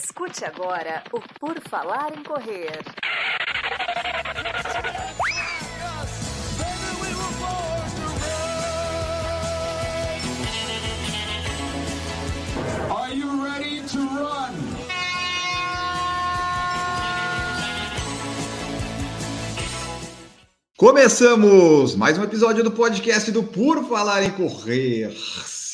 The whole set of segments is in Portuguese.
Escute agora o Por Falar em Correr. Are you ready to run? Começamos mais um episódio do podcast do Por Falar em Correr.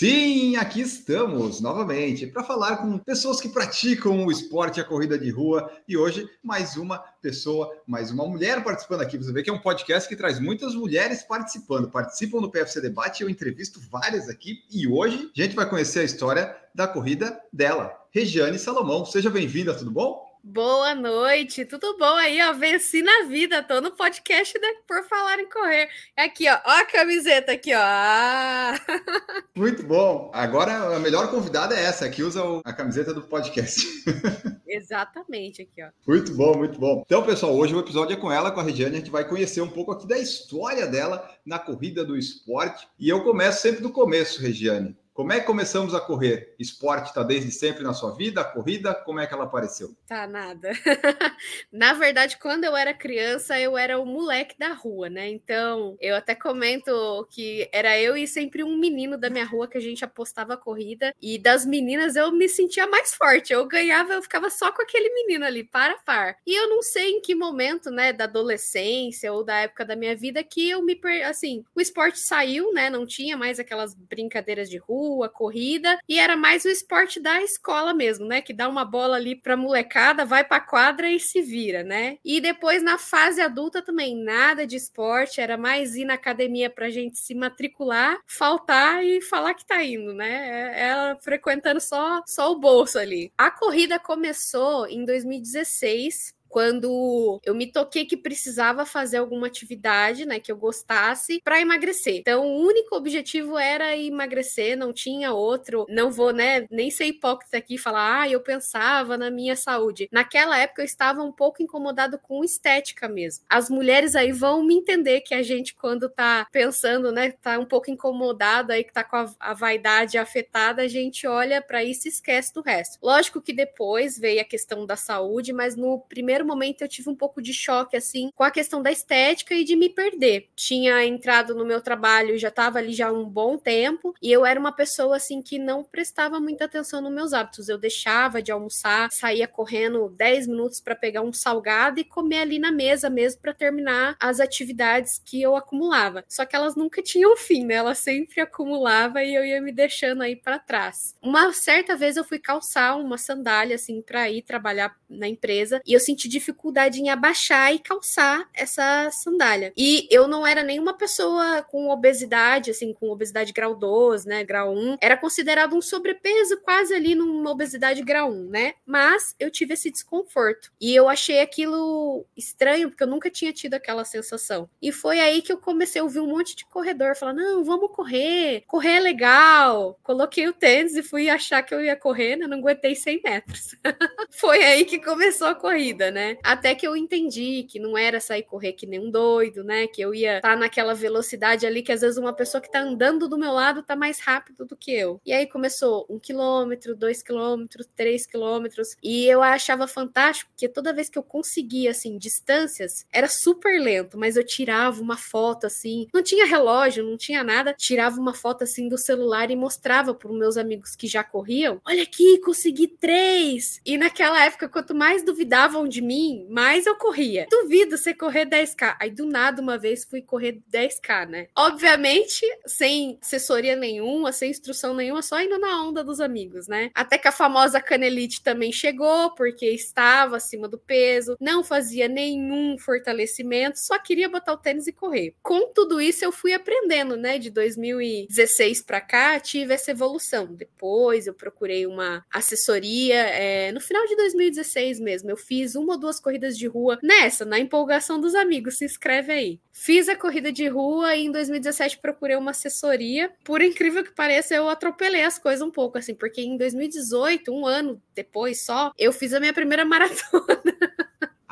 Sim, aqui estamos novamente para falar com pessoas que praticam o esporte a corrida de rua. E hoje, mais uma pessoa, mais uma mulher participando aqui. Você vê que é um podcast que traz muitas mulheres participando. Participam do PFC Debate, eu entrevisto várias aqui. E hoje a gente vai conhecer a história da corrida dela, Regiane Salomão. Seja bem-vinda, tudo bom? Boa noite, tudo bom aí, ó? Venci na vida, tô no podcast da Por Falar em Correr. Aqui, ó, ó a camiseta aqui, ó. Ah! Muito bom. Agora a melhor convidada é essa, que usa a camiseta do podcast. Exatamente, aqui, ó. Muito bom, muito bom. Então, pessoal, hoje o episódio é com ela, com a Regiane. A gente vai conhecer um pouco aqui da história dela na corrida do esporte. E eu começo sempre do começo, Regiane. Como é que começamos a correr? Esporte está desde sempre na sua vida? A corrida, como é que ela apareceu? Tá nada. na verdade, quando eu era criança, eu era o moleque da rua, né? Então, eu até comento que era eu e sempre um menino da minha rua que a gente apostava a corrida. E das meninas eu me sentia mais forte. Eu ganhava, eu ficava só com aquele menino ali, para par. E eu não sei em que momento, né, da adolescência ou da época da minha vida que eu me per... assim, o esporte saiu, né? Não tinha mais aquelas brincadeiras de rua rua, corrida, e era mais o esporte da escola mesmo, né? Que dá uma bola ali pra molecada, vai pra quadra e se vira, né? E depois na fase adulta também, nada de esporte, era mais ir na academia pra gente se matricular, faltar e falar que tá indo, né? É, ela frequentando só, só o bolso ali. A corrida começou em 2016 quando eu me toquei que precisava fazer alguma atividade, né, que eu gostasse para emagrecer. Então, o único objetivo era emagrecer, não tinha outro. Não vou, né, nem ser hipócrita aqui e falar, ah, eu pensava na minha saúde. Naquela época eu estava um pouco incomodado com estética mesmo. As mulheres aí vão me entender que a gente quando tá pensando, né, tá um pouco incomodado aí que tá com a, a vaidade afetada, a gente olha para isso e esquece do resto. Lógico que depois veio a questão da saúde, mas no primeiro primeiro momento eu tive um pouco de choque, assim, com a questão da estética e de me perder. Tinha entrado no meu trabalho, já estava ali já um bom tempo, e eu era uma pessoa, assim, que não prestava muita atenção nos meus hábitos. Eu deixava de almoçar, saía correndo 10 minutos para pegar um salgado e comer ali na mesa mesmo para terminar as atividades que eu acumulava. Só que elas nunca tinham fim, né? Elas sempre acumulava e eu ia me deixando aí para trás. Uma certa vez eu fui calçar uma sandália assim para ir trabalhar na empresa e eu senti dificuldade em abaixar e calçar essa sandália. E eu não era nenhuma pessoa com obesidade, assim, com obesidade grau 2, né, grau 1. Era considerado um sobrepeso quase ali numa obesidade grau 1, né? Mas eu tive esse desconforto. E eu achei aquilo estranho, porque eu nunca tinha tido aquela sensação. E foi aí que eu comecei a ouvir um monte de corredor falar: não, vamos correr, correr é legal. Coloquei o tênis e fui achar que eu ia correr, né? Não aguentei 100 metros. foi aí que começou a corrida, né? Até que eu entendi que não era sair correr que nem um doido, né? Que eu ia estar tá naquela velocidade ali que às vezes uma pessoa que tá andando do meu lado tá mais rápido do que eu. E aí começou um quilômetro, dois quilômetros, três quilômetros. E eu achava fantástico porque toda vez que eu conseguia, assim, distâncias, era super lento, mas eu tirava uma foto assim. Não tinha relógio, não tinha nada. Tirava uma foto assim do celular e mostrava para os meus amigos que já corriam. Olha aqui, consegui três! E naquela época, quanto mais duvidavam de mim, mais eu corria. Duvido você correr 10k. Aí do nada, uma vez, fui correr 10k, né? Obviamente, sem assessoria nenhuma, sem instrução nenhuma, só indo na onda dos amigos, né? Até que a famosa canelite também chegou, porque estava acima do peso, não fazia nenhum fortalecimento, só queria botar o tênis e correr. Com tudo isso, eu fui aprendendo, né? De 2016 para cá, tive essa evolução. Depois, eu procurei uma assessoria. É, no final de 2016 mesmo, eu fiz uma ou duas corridas de rua nessa, na empolgação dos amigos. Se inscreve aí. Fiz a corrida de rua e em 2017 procurei uma assessoria. Por incrível que pareça, eu atropelei as coisas um pouco, assim, porque em 2018, um ano depois só, eu fiz a minha primeira maratona.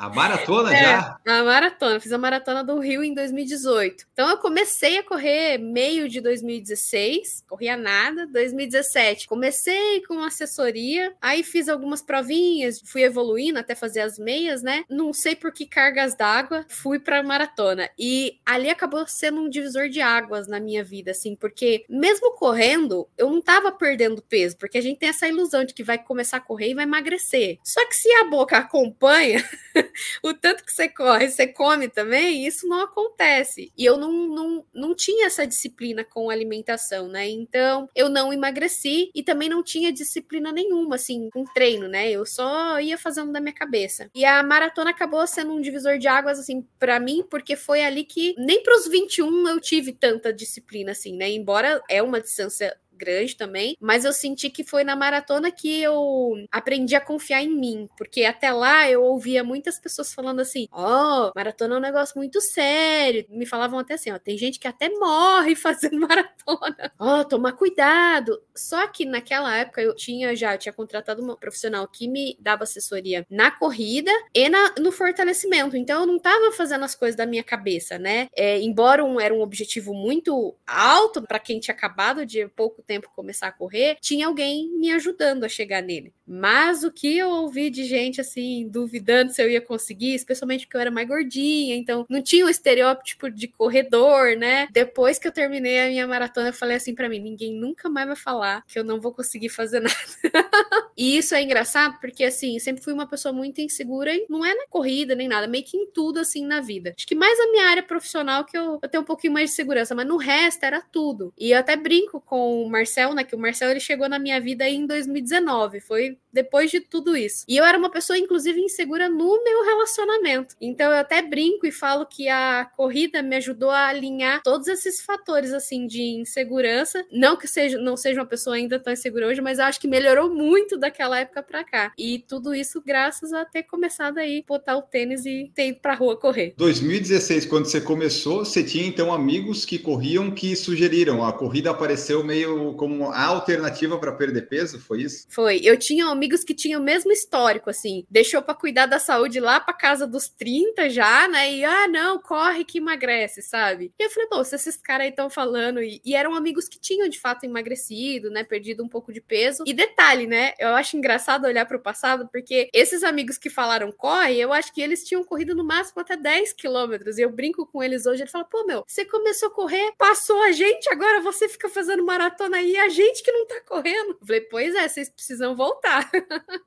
A maratona é, já? A maratona. Fiz a maratona do Rio em 2018. Então eu comecei a correr meio de 2016, corria nada. 2017, comecei com assessoria, aí fiz algumas provinhas, fui evoluindo até fazer as meias, né? Não sei por que cargas d'água, fui para maratona. E ali acabou sendo um divisor de águas na minha vida, assim, porque mesmo correndo, eu não tava perdendo peso, porque a gente tem essa ilusão de que vai começar a correr e vai emagrecer. Só que se a boca acompanha o tanto que você corre, você come também, isso não acontece. E eu não, não, não tinha essa disciplina com alimentação, né? Então eu não emagreci e também não tinha disciplina nenhuma, assim, com treino, né? Eu só ia fazendo da minha cabeça. E a maratona acabou sendo um divisor de águas, assim, para mim, porque foi ali que nem para os 21 eu tive tanta disciplina, assim, né? Embora é uma distância grande também, mas eu senti que foi na maratona que eu aprendi a confiar em mim, porque até lá eu ouvia muitas pessoas falando assim: ó, oh, maratona é um negócio muito sério. Me falavam até assim: ó, tem gente que até morre fazendo maratona. Ó, oh, toma cuidado. Só que naquela época eu tinha já, tinha contratado uma profissional que me dava assessoria na corrida e na, no fortalecimento. Então eu não tava fazendo as coisas da minha cabeça, né? É, embora um, era um objetivo muito alto para quem tinha acabado de pouco tempo começar a correr, tinha alguém me ajudando a chegar nele. Mas o que eu ouvi de gente assim, duvidando se eu ia conseguir, especialmente porque eu era mais gordinha, então não tinha o um estereótipo de corredor, né? Depois que eu terminei a minha maratona, eu falei assim para mim: ninguém nunca mais vai falar que eu não vou conseguir fazer nada. e isso é engraçado porque, assim, sempre fui uma pessoa muito insegura e não é na corrida nem nada, meio que em tudo assim na vida. Acho que mais a minha área profissional que eu, eu tenho um pouquinho mais de segurança, mas no resto era tudo. E eu até brinco com o Marcel, né? Que o Marcel ele chegou na minha vida em 2019, foi depois de tudo isso. E eu era uma pessoa, inclusive, insegura no meu relacionamento. Então eu até brinco e falo que a corrida me ajudou a alinhar todos esses fatores, assim, de insegurança. Não que seja, não seja uma pessoa ainda tão insegura hoje, mas acho que melhorou muito daquela época pra cá. E tudo isso graças a ter começado aí botar o tênis e ter ido pra rua correr. 2016, quando você começou, você tinha então amigos que corriam que sugeriram. A corrida apareceu meio como a alternativa para perder peso, foi isso? Foi. Eu tinha amigos que tinham o mesmo histórico, assim. Deixou para cuidar da saúde lá para casa dos 30 já, né? E, ah, não, corre que emagrece, sabe? E eu falei, pô, se esses caras aí estão falando... E, e, eram amigos que tinham, de fato, emagrecido, né? Perdido um pouco de peso. E detalhe, né? Eu acho engraçado olhar para o passado, porque esses amigos que falaram corre, eu acho que eles tinham corrido no máximo até 10 quilômetros. E eu brinco com eles hoje, ele fala, pô, meu, você começou a correr, passou a gente, agora você fica fazendo maratona aí, a gente que não tá correndo. Eu falei, pois é, vocês precisam voltar.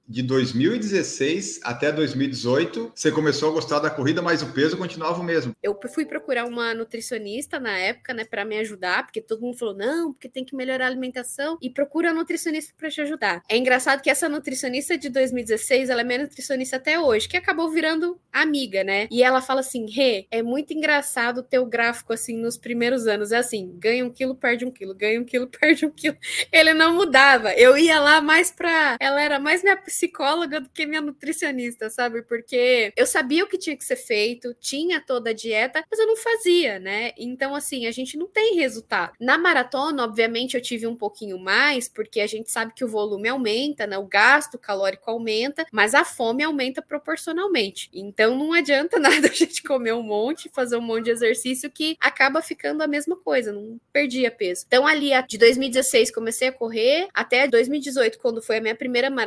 De 2016 até 2018, você começou a gostar da corrida, mas o peso continuava o mesmo. Eu fui procurar uma nutricionista na época, né, para me ajudar, porque todo mundo falou: não, porque tem que melhorar a alimentação e procura um nutricionista para te ajudar. É engraçado que essa nutricionista de 2016, ela é minha nutricionista até hoje, que acabou virando amiga, né? E ela fala assim: Rê, é muito engraçado o teu gráfico assim nos primeiros anos. É assim: ganha um quilo, perde um quilo, ganha um quilo, perde um quilo. Ele não mudava. Eu ia lá mais pra. Ela era mais minha psicóloga do que minha nutricionista, sabe? Porque eu sabia o que tinha que ser feito, tinha toda a dieta, mas eu não fazia, né? Então, assim, a gente não tem resultado. Na maratona, obviamente, eu tive um pouquinho mais, porque a gente sabe que o volume aumenta, né? O gasto calórico aumenta, mas a fome aumenta proporcionalmente. Então, não adianta nada a gente comer um monte, fazer um monte de exercício que acaba ficando a mesma coisa, não perdia peso. Então, ali, de 2016, comecei a correr, até 2018, quando foi a minha primeira maratona,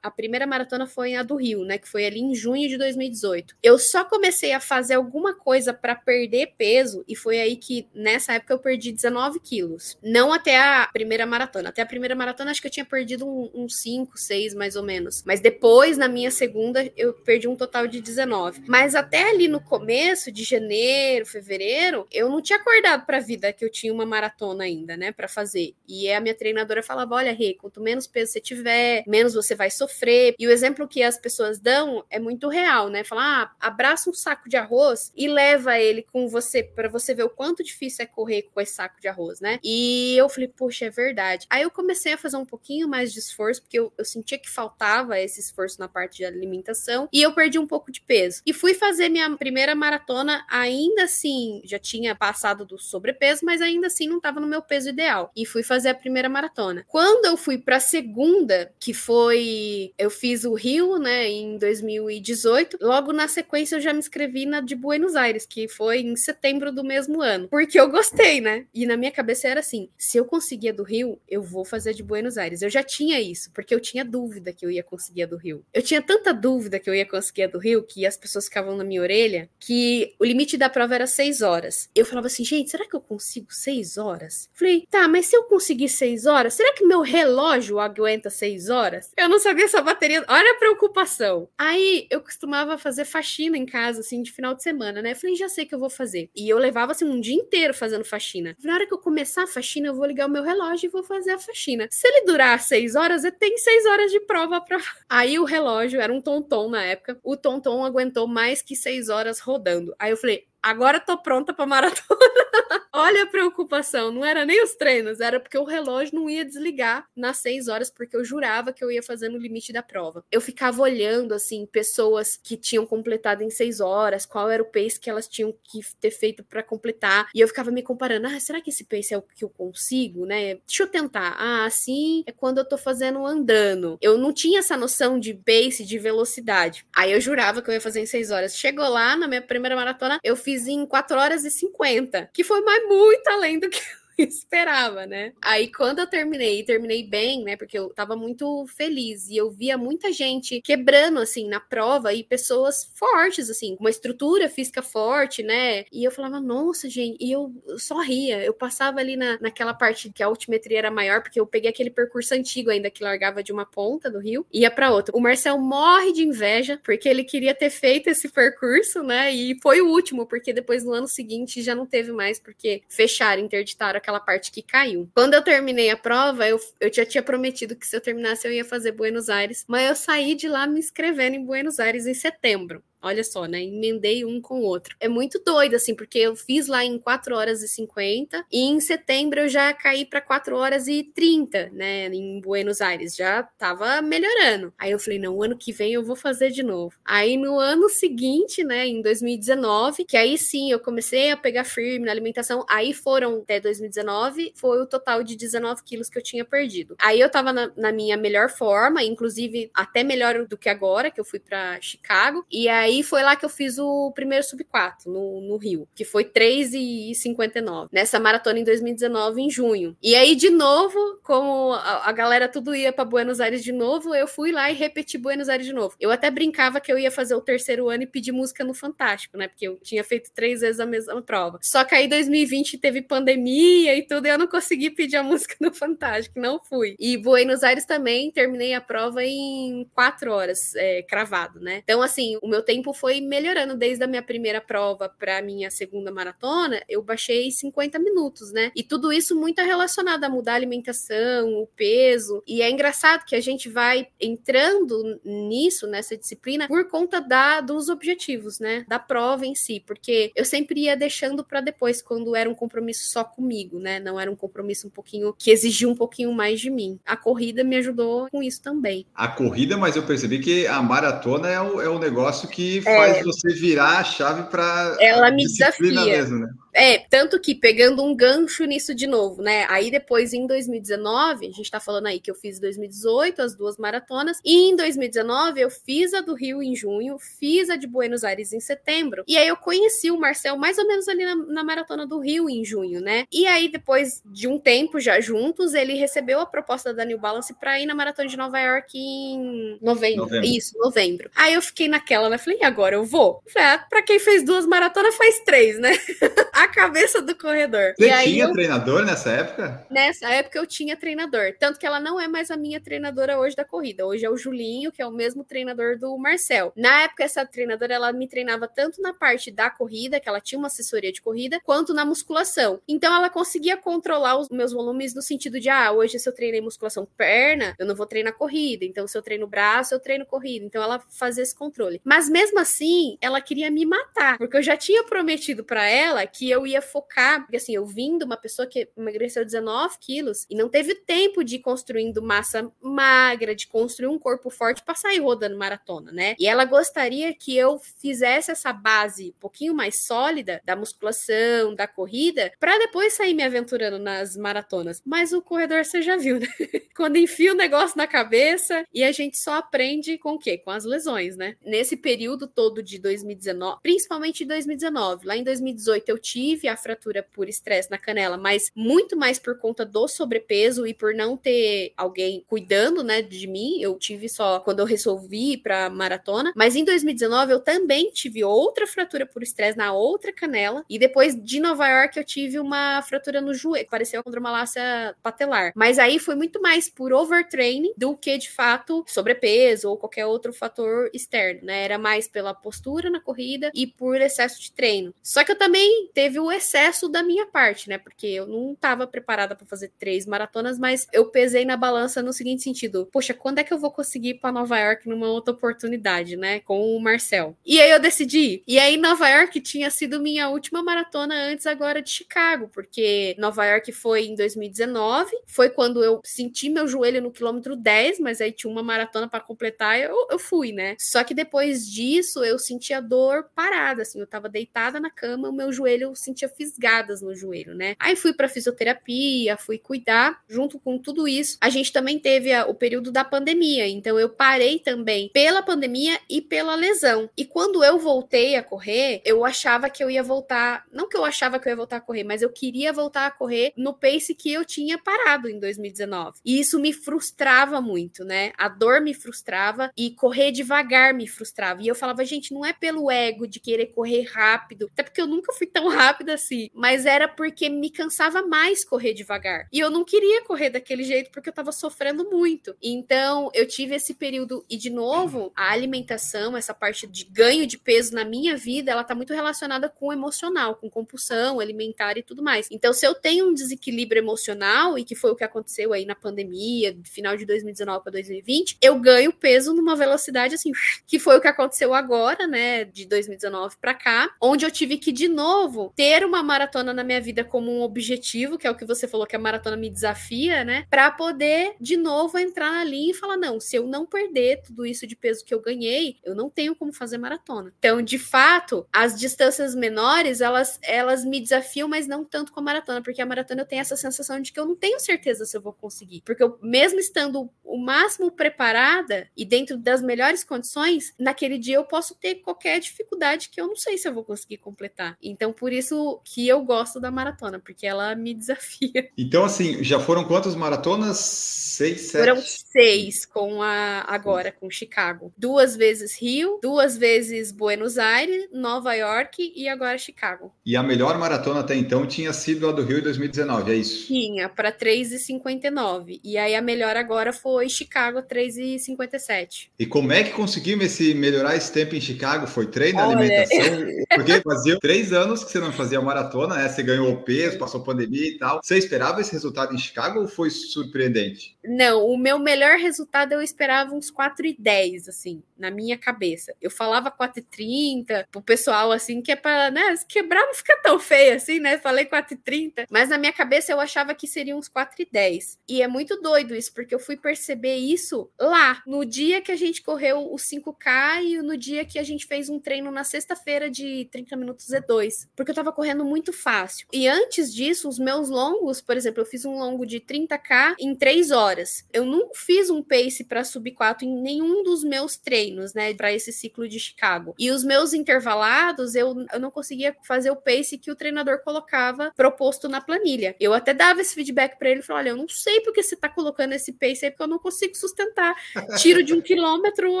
a primeira maratona foi a do Rio, né? Que foi ali em junho de 2018. Eu só comecei a fazer alguma coisa para perder peso, e foi aí que, nessa época, eu perdi 19 quilos. Não até a primeira maratona. Até a primeira maratona, acho que eu tinha perdido uns um, um 5, 6, mais ou menos. Mas depois, na minha segunda, eu perdi um total de 19. Mas até ali no começo de janeiro, fevereiro, eu não tinha acordado pra vida que eu tinha uma maratona ainda, né? para fazer. E a minha treinadora falava: olha, Rê, quanto menos peso você tiver, menos você vai sofrer. E o exemplo que as pessoas dão é muito real, né? Falar, ah, abraça um saco de arroz e leva ele com você para você ver o quanto difícil é correr com esse saco de arroz, né? E eu falei, poxa, é verdade. Aí eu comecei a fazer um pouquinho mais de esforço, porque eu, eu sentia que faltava esse esforço na parte de alimentação, e eu perdi um pouco de peso. E fui fazer minha primeira maratona, ainda assim, já tinha passado do sobrepeso, mas ainda assim não estava no meu peso ideal. E fui fazer a primeira maratona. Quando eu fui para a segunda, que foi foi. Eu fiz o Rio, né, em 2018. Logo na sequência, eu já me inscrevi na de Buenos Aires, que foi em setembro do mesmo ano. Porque eu gostei, né? E na minha cabeça era assim: se eu conseguir a do Rio, eu vou fazer de Buenos Aires. Eu já tinha isso, porque eu tinha dúvida que eu ia conseguir a do Rio. Eu tinha tanta dúvida que eu ia conseguir a do Rio, que as pessoas ficavam na minha orelha, que o limite da prova era seis horas. Eu falava assim, gente, será que eu consigo seis horas? Falei, tá, mas se eu conseguir seis horas, será que meu relógio aguenta seis horas? Eu não sabia se a bateria. Olha a preocupação. Aí eu costumava fazer faxina em casa, assim, de final de semana, né? Eu falei, já sei que eu vou fazer. E eu levava, assim, um dia inteiro fazendo faxina. Na hora que eu começar a faxina, eu vou ligar o meu relógio e vou fazer a faxina. Se ele durar seis horas, eu tenho seis horas de prova pra. Aí o relógio era um tonton na época. O tonton aguentou mais que seis horas rodando. Aí eu falei, agora tô pronta para maratona. Olha a preocupação, não era nem os treinos, era porque o relógio não ia desligar nas seis horas, porque eu jurava que eu ia fazer no limite da prova. Eu ficava olhando, assim, pessoas que tinham completado em seis horas, qual era o pace que elas tinham que ter feito para completar, e eu ficava me comparando, ah, será que esse pace é o que eu consigo, né? Deixa eu tentar. Ah, assim é quando eu tô fazendo andando. Eu não tinha essa noção de pace, de velocidade. Aí eu jurava que eu ia fazer em seis horas. Chegou lá, na minha primeira maratona, eu fiz fiz em 4 horas e 50, que foi mais muito além do que esperava, né? Aí quando eu terminei, terminei bem, né? Porque eu tava muito feliz e eu via muita gente quebrando assim na prova e pessoas fortes assim, com uma estrutura física forte, né? E eu falava, nossa, gente, e eu só ria. Eu passava ali na, naquela parte que a altimetria era maior, porque eu peguei aquele percurso antigo ainda que largava de uma ponta do rio e ia para outra. O Marcel morre de inveja porque ele queria ter feito esse percurso, né? E foi o último, porque depois no ano seguinte já não teve mais porque fecharam, interditaram aquela parte que caiu. Quando eu terminei a prova, eu, eu já tinha prometido que se eu terminasse eu ia fazer Buenos Aires, mas eu saí de lá me inscrevendo em Buenos Aires em setembro. Olha só, né? Emendei um com o outro. É muito doido, assim, porque eu fiz lá em 4 horas e 50 e em setembro eu já caí para 4 horas e 30, né? Em Buenos Aires. Já tava melhorando. Aí eu falei, não, o ano que vem eu vou fazer de novo. Aí no ano seguinte, né, em 2019, que aí sim eu comecei a pegar firme na alimentação. Aí foram até 2019, foi o total de 19 quilos que eu tinha perdido. Aí eu tava na, na minha melhor forma, inclusive até melhor do que agora, que eu fui para Chicago. E aí aí foi lá que eu fiz o primeiro sub 4 no, no Rio, que foi 3,59. Nessa maratona em 2019, em junho. E aí, de novo, como a, a galera tudo ia para Buenos Aires de novo, eu fui lá e repeti Buenos Aires de novo. Eu até brincava que eu ia fazer o terceiro ano e pedir música no Fantástico, né? Porque eu tinha feito três vezes a mesma prova. Só que aí 2020 teve pandemia e tudo, e eu não consegui pedir a música no Fantástico, não fui. E Buenos Aires também, terminei a prova em quatro horas, é, cravado, né? Então, assim, o meu tempo tempo foi melhorando desde a minha primeira prova para minha segunda maratona, eu baixei 50 minutos, né? E tudo isso muito relacionado a mudar a alimentação, o peso. E é engraçado que a gente vai entrando nisso, nessa disciplina, por conta da, dos objetivos, né? Da prova em si, porque eu sempre ia deixando para depois, quando era um compromisso só comigo, né? Não era um compromisso um pouquinho que exigia um pouquinho mais de mim. A corrida me ajudou com isso também. A corrida, mas eu percebi que a maratona é o, é o negócio que faz é, você virar a chave para ela me desafia mesmo, né? É, tanto que pegando um gancho nisso de novo, né? Aí depois em 2019, a gente tá falando aí que eu fiz 2018 as duas maratonas, e em 2019 eu fiz a do Rio em junho, fiz a de Buenos Aires em setembro, e aí eu conheci o Marcel mais ou menos ali na, na maratona do Rio em junho, né? E aí depois de um tempo já juntos, ele recebeu a proposta da New Balance para ir na maratona de Nova York em novembro. novembro. Isso, novembro. Aí eu fiquei naquela, né? Falei, agora eu vou. Falei, ah, pra quem fez duas maratonas, faz três, né? a cabeça do corredor. Você tinha eu... treinador nessa época? Nessa época eu tinha treinador. Tanto que ela não é mais a minha treinadora hoje da corrida. Hoje é o Julinho, que é o mesmo treinador do Marcel. Na época, essa treinadora, ela me treinava tanto na parte da corrida, que ela tinha uma assessoria de corrida, quanto na musculação. Então ela conseguia controlar os meus volumes no sentido de, ah, hoje se eu treinei musculação perna, eu não vou treinar corrida. Então se eu treino braço, eu treino corrida. Então ela fazia esse controle. Mas mesmo assim, ela queria me matar, porque eu já tinha prometido para ela que eu ia focar, porque assim, eu vim de uma pessoa que emagreceu 19 quilos e não teve tempo de ir construindo massa magra, de construir um corpo forte para sair rodando maratona, né? E ela gostaria que eu fizesse essa base um pouquinho mais sólida da musculação, da corrida, para depois sair me aventurando nas maratonas. Mas o corredor você já viu, né? Quando enfia o negócio na cabeça e a gente só aprende com o quê? Com as lesões, né? Nesse período todo de 2019, principalmente 2019, lá em 2018 eu tive a fratura por estresse na canela, mas muito mais por conta do sobrepeso e por não ter alguém cuidando, né, de mim. Eu tive só quando eu resolvi ir para maratona, mas em 2019 eu também tive outra fratura por estresse na outra canela e depois de Nova York eu tive uma fratura no joelho, pareceu condromalácia patelar. Mas aí foi muito mais por overtraining do que de fato sobrepeso ou qualquer outro fator externo, né? Era mais pela postura na corrida e por excesso de treino. Só que eu também teve o excesso da minha parte, né? Porque eu não estava preparada para fazer três maratonas, mas eu pesei na balança no seguinte sentido: poxa, quando é que eu vou conseguir ir para Nova York numa outra oportunidade, né? Com o Marcel. E aí eu decidi. E aí Nova York tinha sido minha última maratona antes agora de Chicago, porque Nova York foi em 2019, foi quando eu senti meu joelho no quilômetro 10, mas aí tinha uma maratona para completar, eu, eu fui, né? Só que depois disso eu sentia dor parada, assim, eu tava deitada na cama, o meu joelho sentia fisgadas no joelho, né? Aí fui para fisioterapia, fui cuidar, junto com tudo isso. A gente também teve a, o período da pandemia, então eu parei também pela pandemia e pela lesão. E quando eu voltei a correr, eu achava que eu ia voltar, não que eu achava que eu ia voltar a correr, mas eu queria voltar a correr no pace que eu tinha parado em 2019. E isso me frustrava muito, né? A dor me frustrava e correr devagar me frustrava. E eu falava, gente, não é pelo ego de querer correr rápido, até porque eu nunca fui tão rápida assim, mas era porque me cansava mais correr devagar. E eu não queria correr daquele jeito porque eu tava sofrendo muito. Então, eu tive esse período e de novo, a alimentação, essa parte de ganho de peso na minha vida, ela tá muito relacionada com o emocional, com compulsão alimentar e tudo mais. Então, se eu tenho um desequilíbrio emocional e que foi o que aconteceu aí na pandemia, final de 2019 para 2020, eu ganho peso numa velocidade assim, que foi o que aconteceu agora, né, de 2019 para cá, onde eu tive que de novo ter uma maratona na minha vida como um objetivo, que é o que você falou que a maratona me desafia, né, para poder de novo entrar na linha e falar não, se eu não perder tudo isso de peso que eu ganhei, eu não tenho como fazer maratona. Então, de fato, as distâncias menores, elas elas me desafiam, mas não tanto com a maratona, porque a maratona eu tenho essa sensação de que eu não tenho certeza se eu vou conseguir, porque eu mesmo estando o máximo preparada e dentro das melhores condições, naquele dia eu posso ter qualquer dificuldade que eu não sei se eu vou conseguir completar. Então, por isso que eu gosto da maratona, porque ela me desafia. Então, assim, já foram quantas maratonas? Seis, sete? Foram seis com a agora, com Chicago. Duas vezes Rio, duas vezes Buenos Aires, Nova York e agora Chicago. E a melhor maratona até então tinha sido a do Rio em 2019, é isso? Tinha, para 3,59. E aí a melhor agora foi Chicago, 3,57. E como é que conseguimos esse, melhorar esse tempo em Chicago? Foi treino, Olha... alimentação? Porque fazia três anos que você não fazia maratona, né? Você ganhou peso, passou pandemia e tal. Você esperava esse resultado em Chicago ou foi surpreendente? Não, o meu melhor resultado eu esperava uns 4,10, assim, na minha cabeça. Eu falava 4,30 pro pessoal, assim, que é pra, né, quebrar não fica tão feio assim, né? Falei 4,30, mas na minha cabeça eu achava que seria uns 4,10. E é muito doido isso, porque eu fui perceber isso lá, no dia que a gente correu o 5K e no dia que a gente fez um treino na sexta-feira de 30 minutos E2, porque eu tava correndo muito fácil. E antes disso, os meus longos, por exemplo, eu fiz um longo de 30K em 3 horas. Eu não fiz um pace para sub 4 em nenhum dos meus treinos, né, para esse ciclo de Chicago. E os meus intervalados, eu, eu não conseguia fazer o pace que o treinador colocava proposto na planilha. Eu até dava esse feedback para ele, falou: olha, eu não sei porque você tá colocando esse pace aí, porque eu não consigo sustentar. Tiro de um quilômetro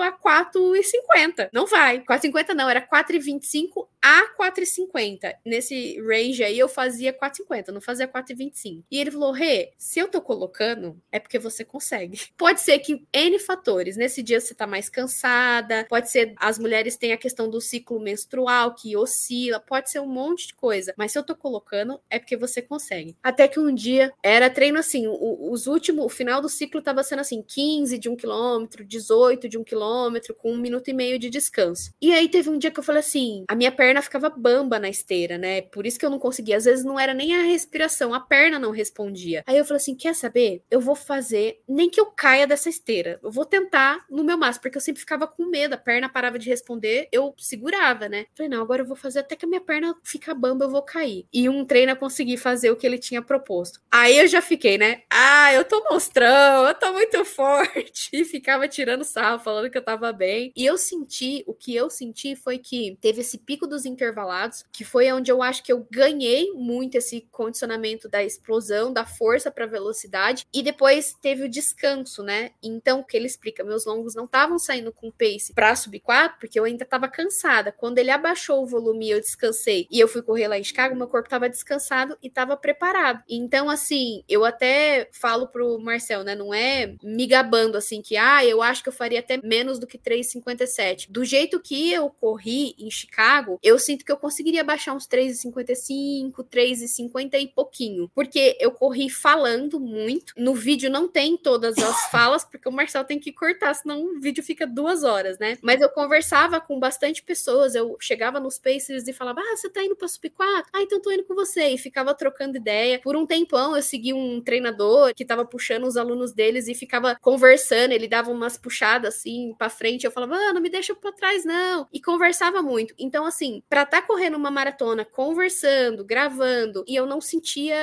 a 4,50. Não vai. 4,50 não, era 4,25 a 4,50. Nesse range aí eu fazia 4,50, não fazia 4,25. E ele falou: Rê, se eu tô colocando, é porque você consegue. Pode ser que N fatores. Nesse dia você tá mais cansada, pode ser as mulheres têm a questão do ciclo menstrual que oscila, pode ser um monte de coisa. Mas se eu tô colocando, é porque você consegue. Até que um dia era treino assim, os últimos, o final do ciclo tava sendo assim 15 de um quilômetro, 18 de um quilômetro, com um minuto e meio de descanso. E aí teve um dia que eu falei assim: a minha perna ficava bamba na esteira, né? Por isso que eu não conseguia. Às vezes não era nem a respiração, a perna não respondia. Aí eu falei assim: quer saber? Eu vou fazer, nem que eu caia dessa esteira. Eu vou tentar no meu máximo, porque eu sempre ficava com medo, a perna parava de responder, eu segurava, né? Falei, não, agora eu vou fazer até que a minha perna fica bamba, eu vou cair. E um treino eu consegui fazer o que ele tinha proposto. Aí eu já fiquei, né? Ah, eu tô monstrão, eu tô muito forte. E ficava tirando sarro, falando que eu tava bem. E eu senti, o que eu senti foi que teve esse pico dos intervalados, que foi onde eu acho que eu ganhei muito esse condicionamento da explosão, da força para velocidade. E depois teve o descanso, né? Então, o que ele explica, meus longos não estavam saindo com pace pra sub 4, porque eu ainda tava cansada. Quando ele abaixou o volume eu descansei, e eu fui correr lá em Chicago, meu corpo tava descansado e tava preparado. Então, assim, eu até falo pro Marcel, né? Não é me gabando assim que, ah, eu acho que eu faria até menos do que 3,57. Do jeito que eu corri em Chicago, eu sinto que eu conseguiria baixar uns 3,55, 3,50 e pouquinho. Porque eu corri falando muito. No vídeo não tem todas as falas, porque o Marcel tem que cortar, senão o vídeo fica duas horas, né? Mas eu conversava com bastante pessoas. Eu chegava nos Pacers e falava: Ah, você tá indo pra Sub 4? Ah, então tô indo com você. E ficava trocando ideia. Por um tempão eu segui um treinador que tava puxando os alunos deles e ficava conversando. Ele dava umas puxadas assim pra frente. Eu falava: Ah, não me deixa pra trás, não. E conversava muito. Então, assim, pra tá correndo uma maratona, conversando, gravando, e eu não sentia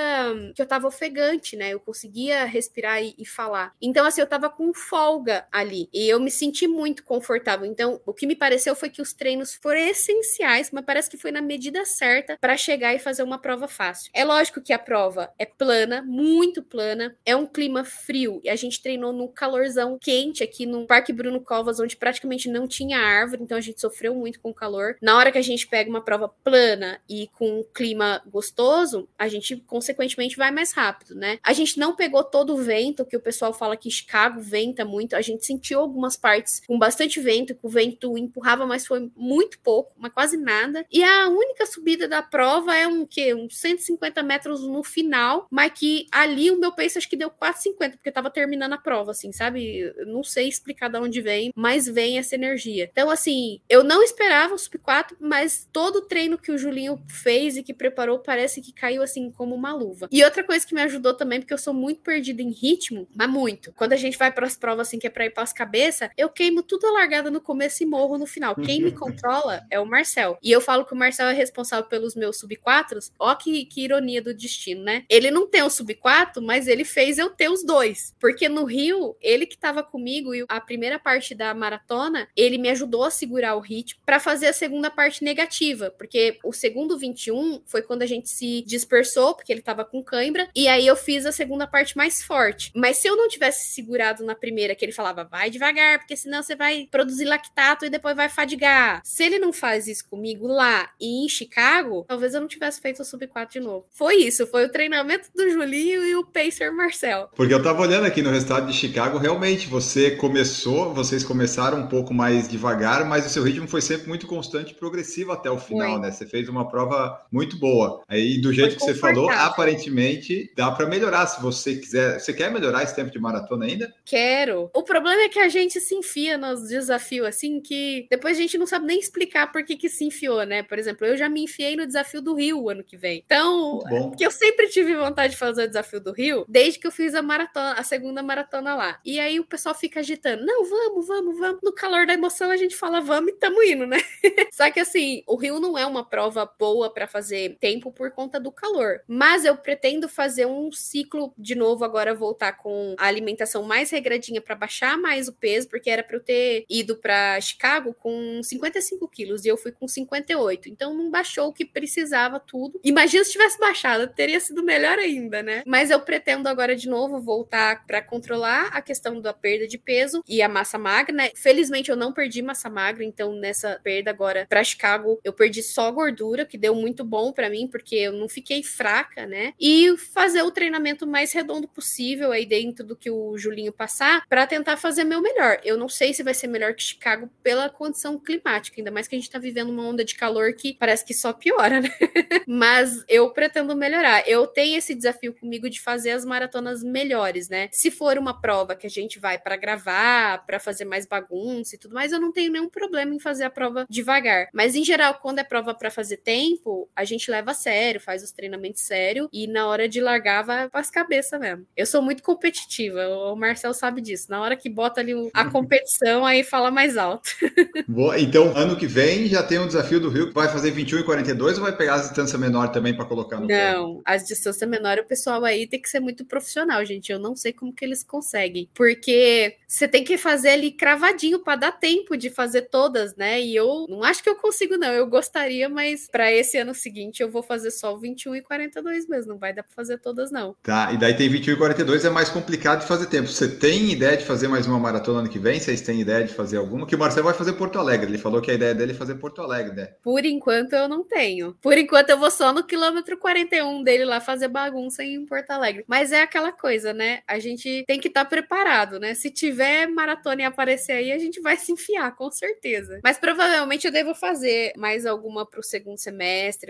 que eu tava ofegante, né? Eu conseguia respirar e, e falar. Então, assim, eu tava com folga ali. E eu me senti muito confortável. Então, o que me pareceu foi que os treinos foram essenciais, mas parece que foi na medida certa para chegar e fazer uma prova fácil. É lógico que a prova é plana, muito plana, é um clima frio e a gente treinou no calorzão quente aqui no Parque Bruno Covas, onde praticamente não tinha árvore, então a gente sofreu muito com o calor. Na hora que a gente pega uma prova plana e com um clima gostoso, a gente consequentemente vai mais rápido, né? A gente não pegou todo o vento que o pessoal fala que Chicago venta muito, a gente sentiu algumas partes com bastante vento, que o vento empurrava, mas foi muito pouco, mas quase nada. E a única subida da prova é um que uns 150 metros no final, mas que ali o meu pace acho que deu 450, porque tava terminando a prova, assim, sabe? Eu não sei explicar de onde vem, mas vem essa energia. Então, assim, eu não esperava o sub 4, mas todo o treino que o Julinho fez e que preparou parece que caiu assim como uma luva. E outra coisa que me ajudou também, porque eu sou muito perdida em ritmo, mas muito. Quando a gente vai para as provas assim que é para ir para as cabeças, eu queimo tudo a largada no começo e morro no final. Quem me controla é o Marcel. E eu falo que o Marcel é responsável pelos meus sub 4 Ó que, que ironia do destino, né? Ele não tem o sub 4, mas ele fez eu ter os dois. Porque no Rio, ele que tava comigo e a primeira parte da maratona, ele me ajudou a segurar o ritmo para fazer a segunda parte negativa, porque o segundo 21 foi quando a gente se dispersou, porque ele tava com cãibra, e aí eu fiz a segunda parte mais forte. Mas se eu não tivesse segurado na primeira, que ele falava, vai devagar, porque senão você vai produzir lactato e depois vai fadigar. Se ele não faz isso comigo lá e em Chicago, talvez eu não tivesse feito o sub 4 de novo. Foi isso, foi o treinamento do Julinho e o Pacer Marcel. Porque eu tava olhando aqui no resultado de Chicago, realmente você começou, vocês começaram um pouco mais devagar, mas o seu ritmo foi sempre muito constante e progressivo até o final, foi. né? Você fez uma prova muito boa. Aí, do jeito foi que você falou, aparentemente dá para melhorar se você quiser. Você quer melhorar esse tempo de maratona ainda? Quero. O problema é que a gente se enfia nos desafios assim que depois a gente não sabe nem explicar por que, que se enfiou, né? Por exemplo, eu já me enfiei no desafio do Rio ano que vem. Então, que eu sempre tive vontade de fazer o desafio do Rio, desde que eu fiz a maratona, a segunda maratona lá. E aí o pessoal fica agitando: "Não, vamos, vamos, vamos". No calor da emoção a gente fala: "Vamos" e tamo indo, né? Só que assim, o Rio não é uma prova boa para fazer tempo por conta do calor, mas eu pretendo fazer um ciclo de novo agora voltar com a alimentação mais regradinha para baixar mais o peso, porque era para eu ter ido para Chicago com 55 quilos e eu fui com 58. Então não baixou o que precisava tudo. Imagina se tivesse baixado, teria sido melhor ainda, né? Mas eu pretendo agora de novo voltar para controlar a questão da perda de peso e a massa magra, né? Felizmente eu não perdi massa magra, então nessa perda agora para Chicago eu perdi só gordura, que deu muito bom para mim, porque eu não fiquei fraca, né? E fazer o treinamento mais redondo possível aí dentro do que o Julinho passar, para tentar fazer meu melhor. Eu não sei se vai ser melhor que Chicago pela condição climática, ainda mais que a gente tá vivendo uma onda de calor que parece que só piora, né? Mas eu pretendo melhorar. Eu tenho esse desafio comigo de fazer as maratonas melhores, né? Se for uma prova que a gente vai para gravar, para fazer mais bagunça e tudo mais, eu não tenho nenhum problema em fazer a prova devagar. Mas em geral, quando é prova para fazer tempo, a gente leva a sério, faz os treinamentos sério e na hora de largar vai para as cabeças mesmo. Eu sou muito competitiva, o Marcel sabe disso. Na hora que bota ali a competição, aí fala mais alto. Boa, então ano que vem já tem um desafio do Rio que vai fazer 21 e 42 ou vai pegar as distâncias menor também para colocar no Não, as distâncias menores o pessoal aí tem que ser muito profissional, gente. Eu não sei como que eles conseguem, porque você tem que fazer ali cravadinho para dar tempo de fazer todas, né? E eu não acho que eu consigo não. Eu gostaria, mas para esse ano seguinte eu vou fazer só o 21 e 42 mesmo, não vai dar para fazer todas não. Tá, e daí tem 21 e 42 é mais complicado de fazer tempo. Você tem ideia de fazer mais uma maratona ano que vem? Vocês têm ideia de fazer alguma? Que o Marcelo vai fazer Porto Alegre. Ele falou que a ideia dele é fazer Porto Alegre, né? Por enquanto eu não tenho. Por enquanto eu vou só no quilômetro 41 dele lá fazer bagunça em Porto Alegre. Mas é aquela coisa, né? A gente tem que estar tá preparado, né? Se tiver maratona e aparecer aí, a gente vai se enfiar, com certeza. Mas provavelmente eu devo fazer mais alguma para o segundo semestre.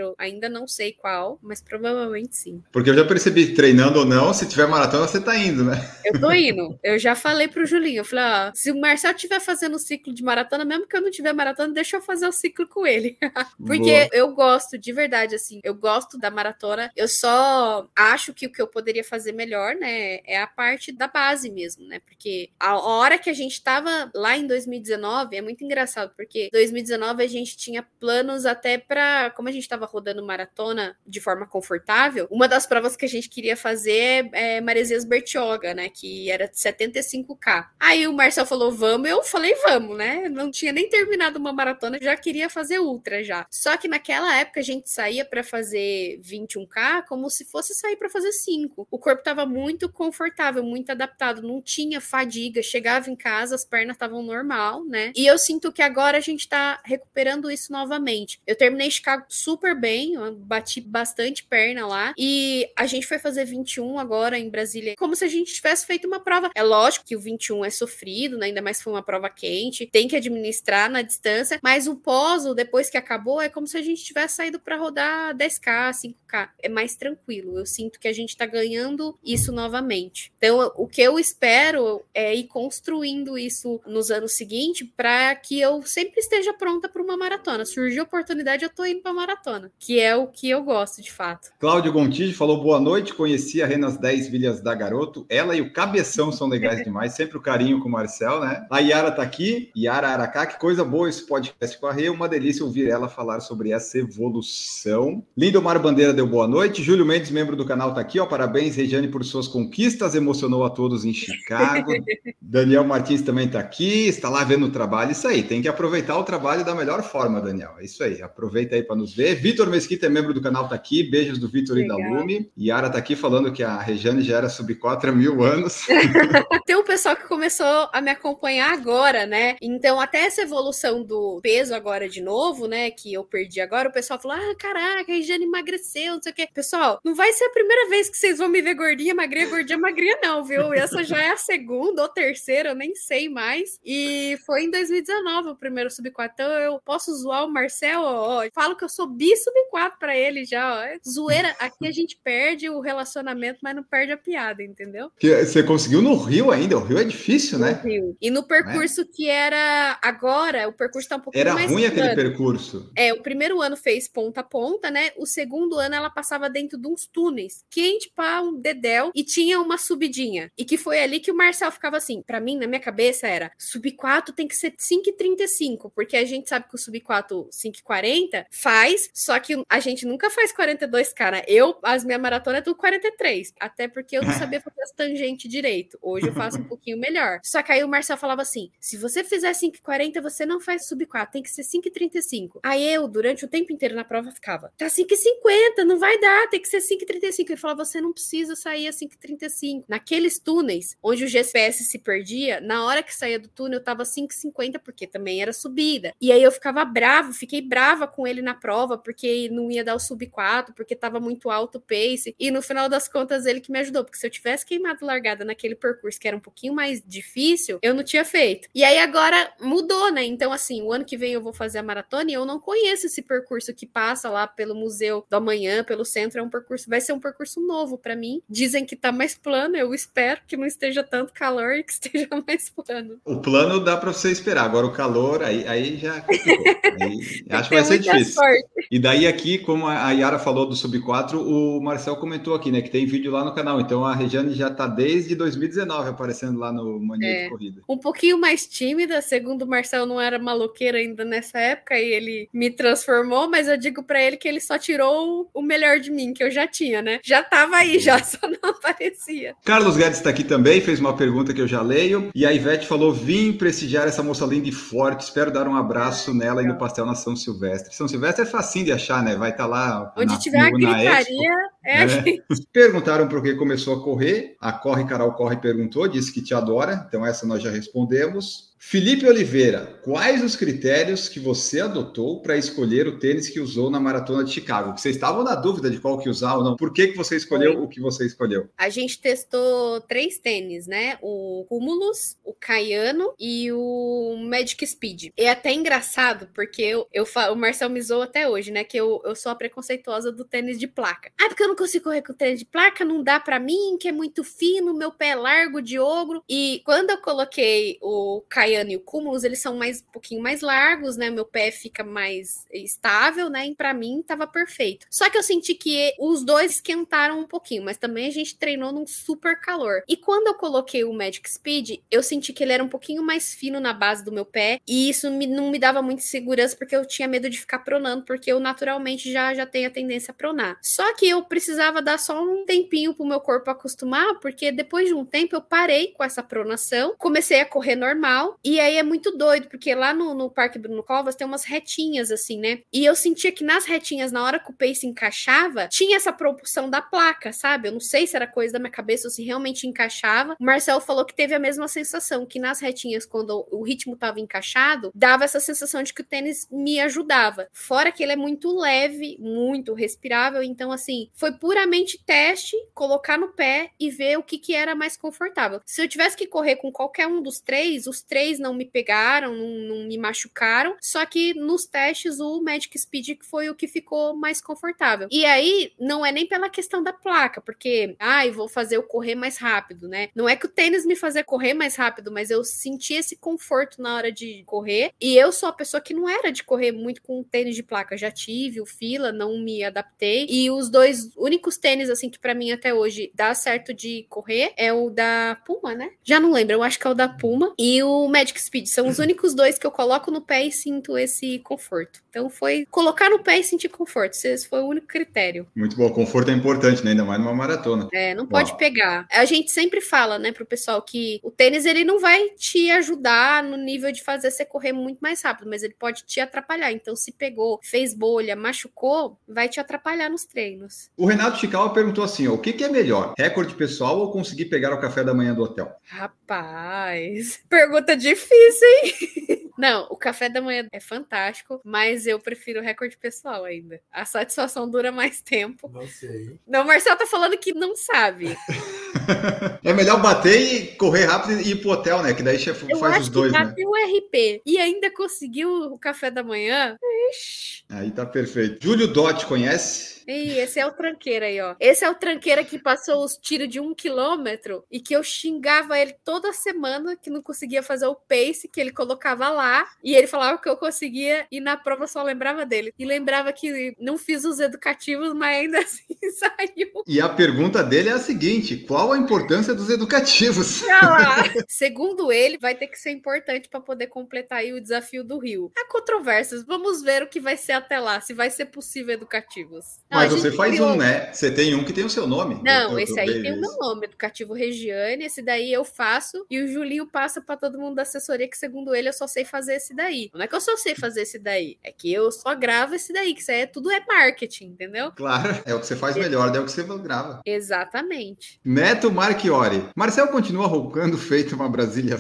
Eu ainda não sei qual, mas provavelmente sim. Porque eu já percebi, treinando ou não, se tiver maratona, você tá indo, né? Eu tô indo. Eu já falei pro Julinho, eu falei, ó, se o Marcel estiver fazendo o ciclo de maratona, mesmo que eu não tiver maratona, deixa eu fazer o ciclo com ele. Porque Boa. eu gosto, de verdade, assim, eu gosto da maratona. Eu só acho que o que eu poderia fazer melhor, né, é a parte da base mesmo, né? Porque a hora que a gente tava lá em 2019, é muito engraçado, porque 2019 a gente tinha planos até para, como a gente tava rodando maratona de forma confortável, uma das provas que a gente queria fazer é, é Maresias Bertioga, né, que era 75k. Aí o Marcel falou, vamos, eu falei, vamos, né? Não tinha nem terminado uma maratona, já queria fazer ultra já. Só que naquela época a gente saía para fazer 21k como se fosse sair para fazer 5. O corpo tava muito confortável, muito adaptado, não tinha fadiga, chegava em casa, as pernas estavam normal, né? E eu sinto que agora a gente tá recuperando isso novamente. Eu terminei Chicago super bem, bati bastante perna lá e a gente foi fazer 21 agora em Brasília, como se a gente tivesse feito uma prova. É lógico que o 21 é sofrido, né? ainda mais foi uma prova quente, tem que administrar na distância, mas o pós, depois que acabou, é como se a gente tivesse saído para rodar 10K, 5K. É mais tranquilo. Eu sinto que a gente tá ganhando isso novamente. Então, o que eu espero é ir construindo isso nos anos seguintes para que eu sempre esteja pronta para uma maratona. Surgiu oportunidade, eu tô indo para maratona, que é o que eu gosto de fato. Cláudio Gontijo falou boa noite, conheci a Renas 10 Vilhas da Garoto. Ela e o Cabeção são legais demais, sempre o carinho com o Marcel, né? A Yara tá aqui, Yara Aracá, que coisa boa esse podcast com a Rê, uma delícia ouvir ela falar sobre essa evolução. Lindomar Bandeira deu boa noite, Júlio Mendes, membro do canal, tá aqui, ó, parabéns, Regiane, por suas conquistas, emocionou a todos em Chicago. Daniel Martins também tá aqui, está lá vendo o trabalho, isso aí, tem que aproveitar o trabalho da melhor forma, Daniel, é isso aí, aproveita aí para nos ver. Vitor Mesquita é membro do canal, tá aqui, beijos do Vitor e da Lume. Yara tá aqui falando que a Regiane já era sub 4 há mil anos. Tem um pessoal que começou a me acompanhar agora, né? Então, até essa evolução do peso agora de novo, né? Que eu perdi agora, o pessoal falou: ah, caraca, a Regiane emagreceu, não sei o quê. Pessoal, não vai ser a primeira vez que vocês vão me ver gordinha, magrinha, gordinha, magrinha, não, viu? Essa já é a segunda ou terceira, eu nem sei mais. E foi em 2019 o primeiro sub 4. Então, eu posso zoar o Marcel, ó. Falo que eu sou bi sub 4 pra ele já, ó. É zoeira, aqui a gente perde o relacionamento, mas não perde a piada, entendeu? Você conseguiu no Rio ainda, o Rio é difícil, no né? Rio. E no percurso é? que era agora, o percurso tá um era mais ruim plano. aquele percurso. É, o primeiro ano fez ponta a ponta, né? O segundo ano ela passava dentro de uns túneis, quente para um dedéu e tinha uma subidinha. E que foi ali que o Marcel ficava assim, para mim, na minha cabeça era, sub 4 tem que ser 5,35, porque a gente sabe que o sub 4 5,40 faz, só que a gente nunca faz 42, cara. Eu, as minhas maratonas é tudo 43, até porque eu não sabia fazer as tangentes direito. Hoje eu faço um pouquinho melhor. Só que aí o Marcel falava assim: se você fizer 5,40, você não faz sub 4, tem que ser 5,35. Aí eu, durante o tempo inteiro na prova, ficava: tá 5,50, não vai dar, tem que ser 5,35. Ele falava: você não precisa sair a 5,35. Naqueles túneis onde o GPS se perdia, na hora que saía do túnel, eu tava 5,50, porque também era subida. E aí eu ficava bravo, fiquei brava com ele na prova, porque não ia dar o sub 4, porque tava muito alto o pace. E no final das contas, ele que me ajudou, porque se eu tivesse queimado largada naquele percurso que era um pouquinho mais difícil, eu não tinha feito. E aí agora mudou, né? Então, assim, o ano que vem eu vou fazer a maratona e eu não conheço esse percurso que passa lá pelo Museu do Amanhã, pelo centro. É um percurso, vai ser um percurso novo para mim. Dizem que tá mais plano, eu espero que não esteja tanto calor e que esteja mais plano. O plano dá para você esperar, agora o calor, aí, aí já aí, acho que vai ser difícil. Sorte. E daí aqui, como a Yara falou do Sub 4, o Marcel comentou aqui, né, que tem vídeo lá no canal, então a Regiane já está desde 2019 aparecendo lá no Mania é, de Corrida. Um pouquinho mais tímida, segundo o Marcel não era maloqueira ainda nessa época e ele me transformou, mas eu digo para ele que ele só tirou o melhor de mim, que eu já tinha, né? Já tava aí, já só não aparecia. Carlos Guedes está aqui também, fez uma pergunta que eu já leio, e a Ivete falou: vim prestigiar essa moça linda e forte, espero dar um abraço nela e no pastel na São Silvestre. São Silvestre é facinho de achar, né? Vai estar tá lá. Onde na, tiver a gritaria, é a né? gente. Perguntaram por que começou a correr. A Corre Carol Corre perguntou, disse que te adora, então essa nós já respondemos. Felipe Oliveira, quais os critérios que você adotou para escolher o tênis que usou na maratona de Chicago? Vocês estavam na dúvida de qual que usar ou não? Por que, que você escolheu Foi. o que você escolheu? A gente testou três tênis, né? O Cumulus, o Caiano e o Magic Speed. É até engraçado, porque eu, eu o Marcel me zoou até hoje, né? Que eu, eu sou a preconceituosa do tênis de placa. Ah, porque eu não consigo correr com tênis de placa, não dá para mim, que é muito fino, meu pé é largo de ogro. E quando eu coloquei o Caiano E o Cúmulus, eles são mais um pouquinho mais largos, né? Meu pé fica mais estável, né? E para mim tava perfeito. Só que eu senti que os dois esquentaram um pouquinho, mas também a gente treinou num super calor. E quando eu coloquei o Magic Speed, eu senti que ele era um pouquinho mais fino na base do meu pé, e isso me, não me dava muita segurança porque eu tinha medo de ficar pronando, porque eu naturalmente já já tenho a tendência a pronar. Só que eu precisava dar só um tempinho pro meu corpo acostumar, porque depois de um tempo eu parei com essa pronação, comecei a correr normal e aí é muito doido, porque lá no, no Parque Bruno Covas tem umas retinhas, assim, né? E eu sentia que nas retinhas, na hora que o pace encaixava, tinha essa propulsão da placa, sabe? Eu não sei se era coisa da minha cabeça ou se realmente encaixava. O Marcel falou que teve a mesma sensação, que nas retinhas, quando o ritmo estava encaixado, dava essa sensação de que o tênis me ajudava. Fora que ele é muito leve, muito respirável, então, assim, foi puramente teste, colocar no pé e ver o que, que era mais confortável. Se eu tivesse que correr com qualquer um dos três, os três não me pegaram, não, não, me machucaram. Só que nos testes o Magic Speed foi o que ficou mais confortável. E aí não é nem pela questão da placa, porque ai, ah, vou fazer eu correr mais rápido, né? Não é que o tênis me fazia correr mais rápido, mas eu senti esse conforto na hora de correr. E eu sou a pessoa que não era de correr muito com tênis de placa, já tive o fila, não me adaptei. E os dois únicos tênis assim que para mim até hoje dá certo de correr é o da Puma, né? Já não lembro, eu acho que é o da Puma e o Magic Speed. São os únicos dois que eu coloco no pé e sinto esse conforto. Então foi colocar no pé e sentir conforto. Esse foi o único critério. Muito bom. Conforto é importante, né? Ainda mais numa maratona. É, não pode Uau. pegar. A gente sempre fala, né, pro pessoal que o tênis ele não vai te ajudar no nível de fazer você correr muito mais rápido, mas ele pode te atrapalhar. Então, se pegou, fez bolha, machucou, vai te atrapalhar nos treinos. O Renato Chicawa perguntou assim: ó, o que, que é melhor? Recorde pessoal ou conseguir pegar o café da manhã do hotel? Rapaz, pergunta de difícil, hein? Não, o café da manhã é fantástico, mas eu prefiro o recorde pessoal ainda. A satisfação dura mais tempo. Não sei. Não, o Marcel tá falando que não sabe. é melhor bater e correr rápido e ir pro hotel, né? Que daí você faz os dois, né? o RP e ainda conseguiu o café da manhã. Ixi. Aí tá perfeito. Júlio Dot conhece? Ih, esse é o tranqueira aí, ó. Esse é o tranqueira que passou os tiros de um quilômetro e que eu xingava ele toda semana que não conseguia fazer o pace que ele colocava lá e ele falava que eu conseguia e na prova só lembrava dele. E lembrava que não fiz os educativos, mas ainda assim saiu. E a pergunta dele é a seguinte: qual a importância dos educativos? Segundo ele, vai ter que ser importante para poder completar aí o desafio do Rio. Há controvérsias. Vamos ver o que vai ser até lá, se vai ser possível educativos. Mas você faz criou... um, né? Você tem um que tem o seu nome. Não, esse aí tem o meu nome, Educativo Regiane. Esse daí eu faço e o Julinho passa para todo mundo da assessoria, que segundo ele eu só sei fazer esse daí. Não é que eu só sei fazer esse daí, é que eu só gravo esse daí, que isso aí é, tudo é marketing, entendeu? Claro, é o que você faz melhor, é o que você grava. Exatamente. Neto Marchiori. Marcel continua roncando feito uma Brasília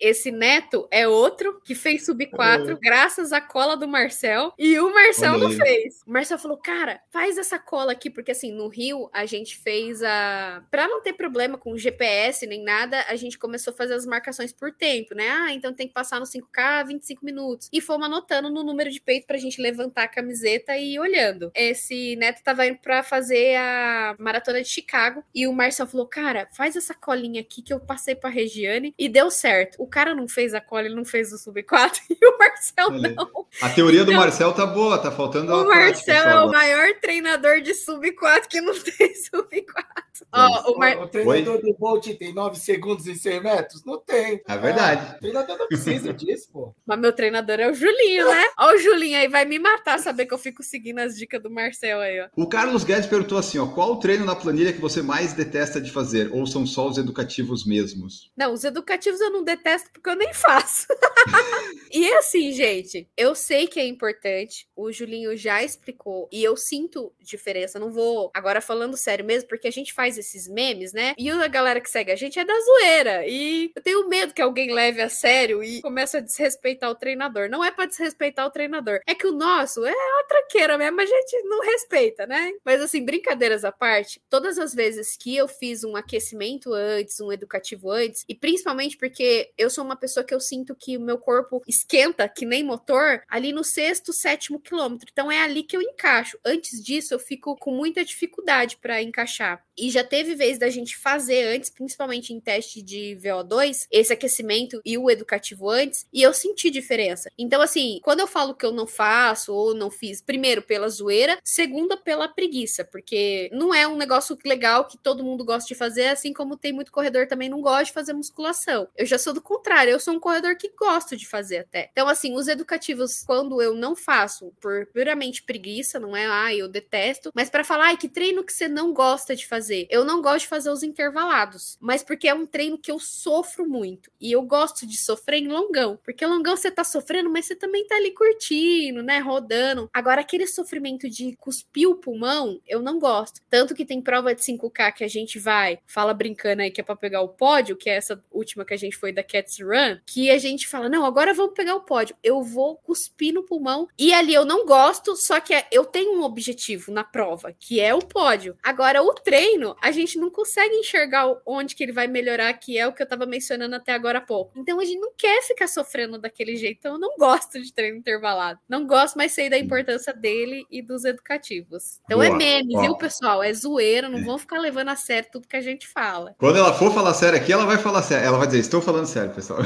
Esse neto é outro que fez sub 4 é. graças à cola do Marcel e o Marcel não fez. O Marcel falou: "Cara, faz essa cola aqui porque assim, no Rio a gente fez a para não ter problema com GPS nem nada, a gente começou a fazer as marcações por tempo, né? Ah, então tem que passar no 5K 25 minutos. E fomos anotando no número de peito pra gente levantar a camiseta e ir olhando. Esse neto tava indo pra fazer a maratona de Chicago e o Marcel falou: "Cara, faz essa colinha aqui que eu passei pra Regiane e deu certo. O cara não fez a cola, ele não fez o sub 4 e o Marcel não. A teoria do então, Marcel tá boa, tá faltando O Marcel é o maior treinador de sub 4 que não tem sub 4. Ó, o, Mar... o, treinador Oi? do Bolt tem 9 segundos em 100 metros? Não tem. É verdade. Ah, o treinador não precisa disso, pô. Mas meu treinador é o Julinho, né? Ó, o Julinho aí vai me matar saber que eu fico seguindo as dicas do Marcel aí, ó. O Carlos Guedes perguntou assim, ó, qual o treino na planilha que você mais detesta de fazer? Ou são só os educativos mesmos? Não, os educativos eu não detesto porque eu nem faço. e assim, gente, eu sei que é importante, o Julinho já explicou, e eu sinto diferença, não vou agora falando sério mesmo, porque a gente faz esses memes, né? E a galera que segue a gente é da zoeira, e eu tenho medo que alguém leve a sério e comece a desrespeitar o treinador. Não é para desrespeitar o treinador, é que o nosso é uma traqueira mesmo, a gente não respeita, né? Mas assim, brincadeiras à parte, todas as vezes que eu fiz um aquecimento antes, um educativo antes, e principalmente porque eu sou uma pessoa que eu sinto que o meu corpo esquenta que nem motor ali no sexto, sétimo quilômetro. Então é ali que eu encaixo. Antes disso, eu fico com muita dificuldade para encaixar. E já teve vez da gente fazer antes, principalmente em teste de VO2, esse aquecimento e o educativo antes, e eu senti diferença. Então, assim, quando eu falo que eu não faço ou não fiz, primeiro pela zoeira, segunda pela preguiça, porque não é um negócio legal que todo mundo gosta de fazer, assim como tem muito corredor também não gosta de fazer musculação. Eu já sou do contrário, eu sou um corredor que gosto de fazer até. Então, assim, os educativos, quando eu não faço por puramente preguiça, não é, ah, eu detesto, mas para falar, ai, que treino que você não gosta de fazer? Eu não gosto de fazer os intervalados, mas porque é um treino que eu sofro muito. E eu gosto de sofrer em longão, porque longão você tá sofrendo, mas você também tá ali curtindo, né, rodando. Agora, aquele sofrimento de cuspir o pulmão, eu não gosto. Tanto que tem prova de 5K que a gente vai, fala brincando aí que é pra pegar o pódio, que é essa última que a gente foi da Cats Run, que a gente fala, não, agora vamos pegar o pódio. Eu vou cuspir no pulmão. E ali eu não gosto, só que eu tenho um objetivo na prova, que é o pódio. Agora, o treino, a gente não consegue enxergar onde que ele vai melhorar, que é o que eu tava mencionando até agora há pouco. Então a gente não quer ficar sofrendo daquele jeito. Então eu não gosto de treino intervalado. Não gosto, mas sei da importância dele e dos educativos. Então é Boa. é meme, viu, pessoal? É zoeira, não é. vão ficar levando a sério tudo que a gente fala. Quando ela for falar sério aqui, ela vai falar sério. Ela vai dizer, estou falando sério, pessoal.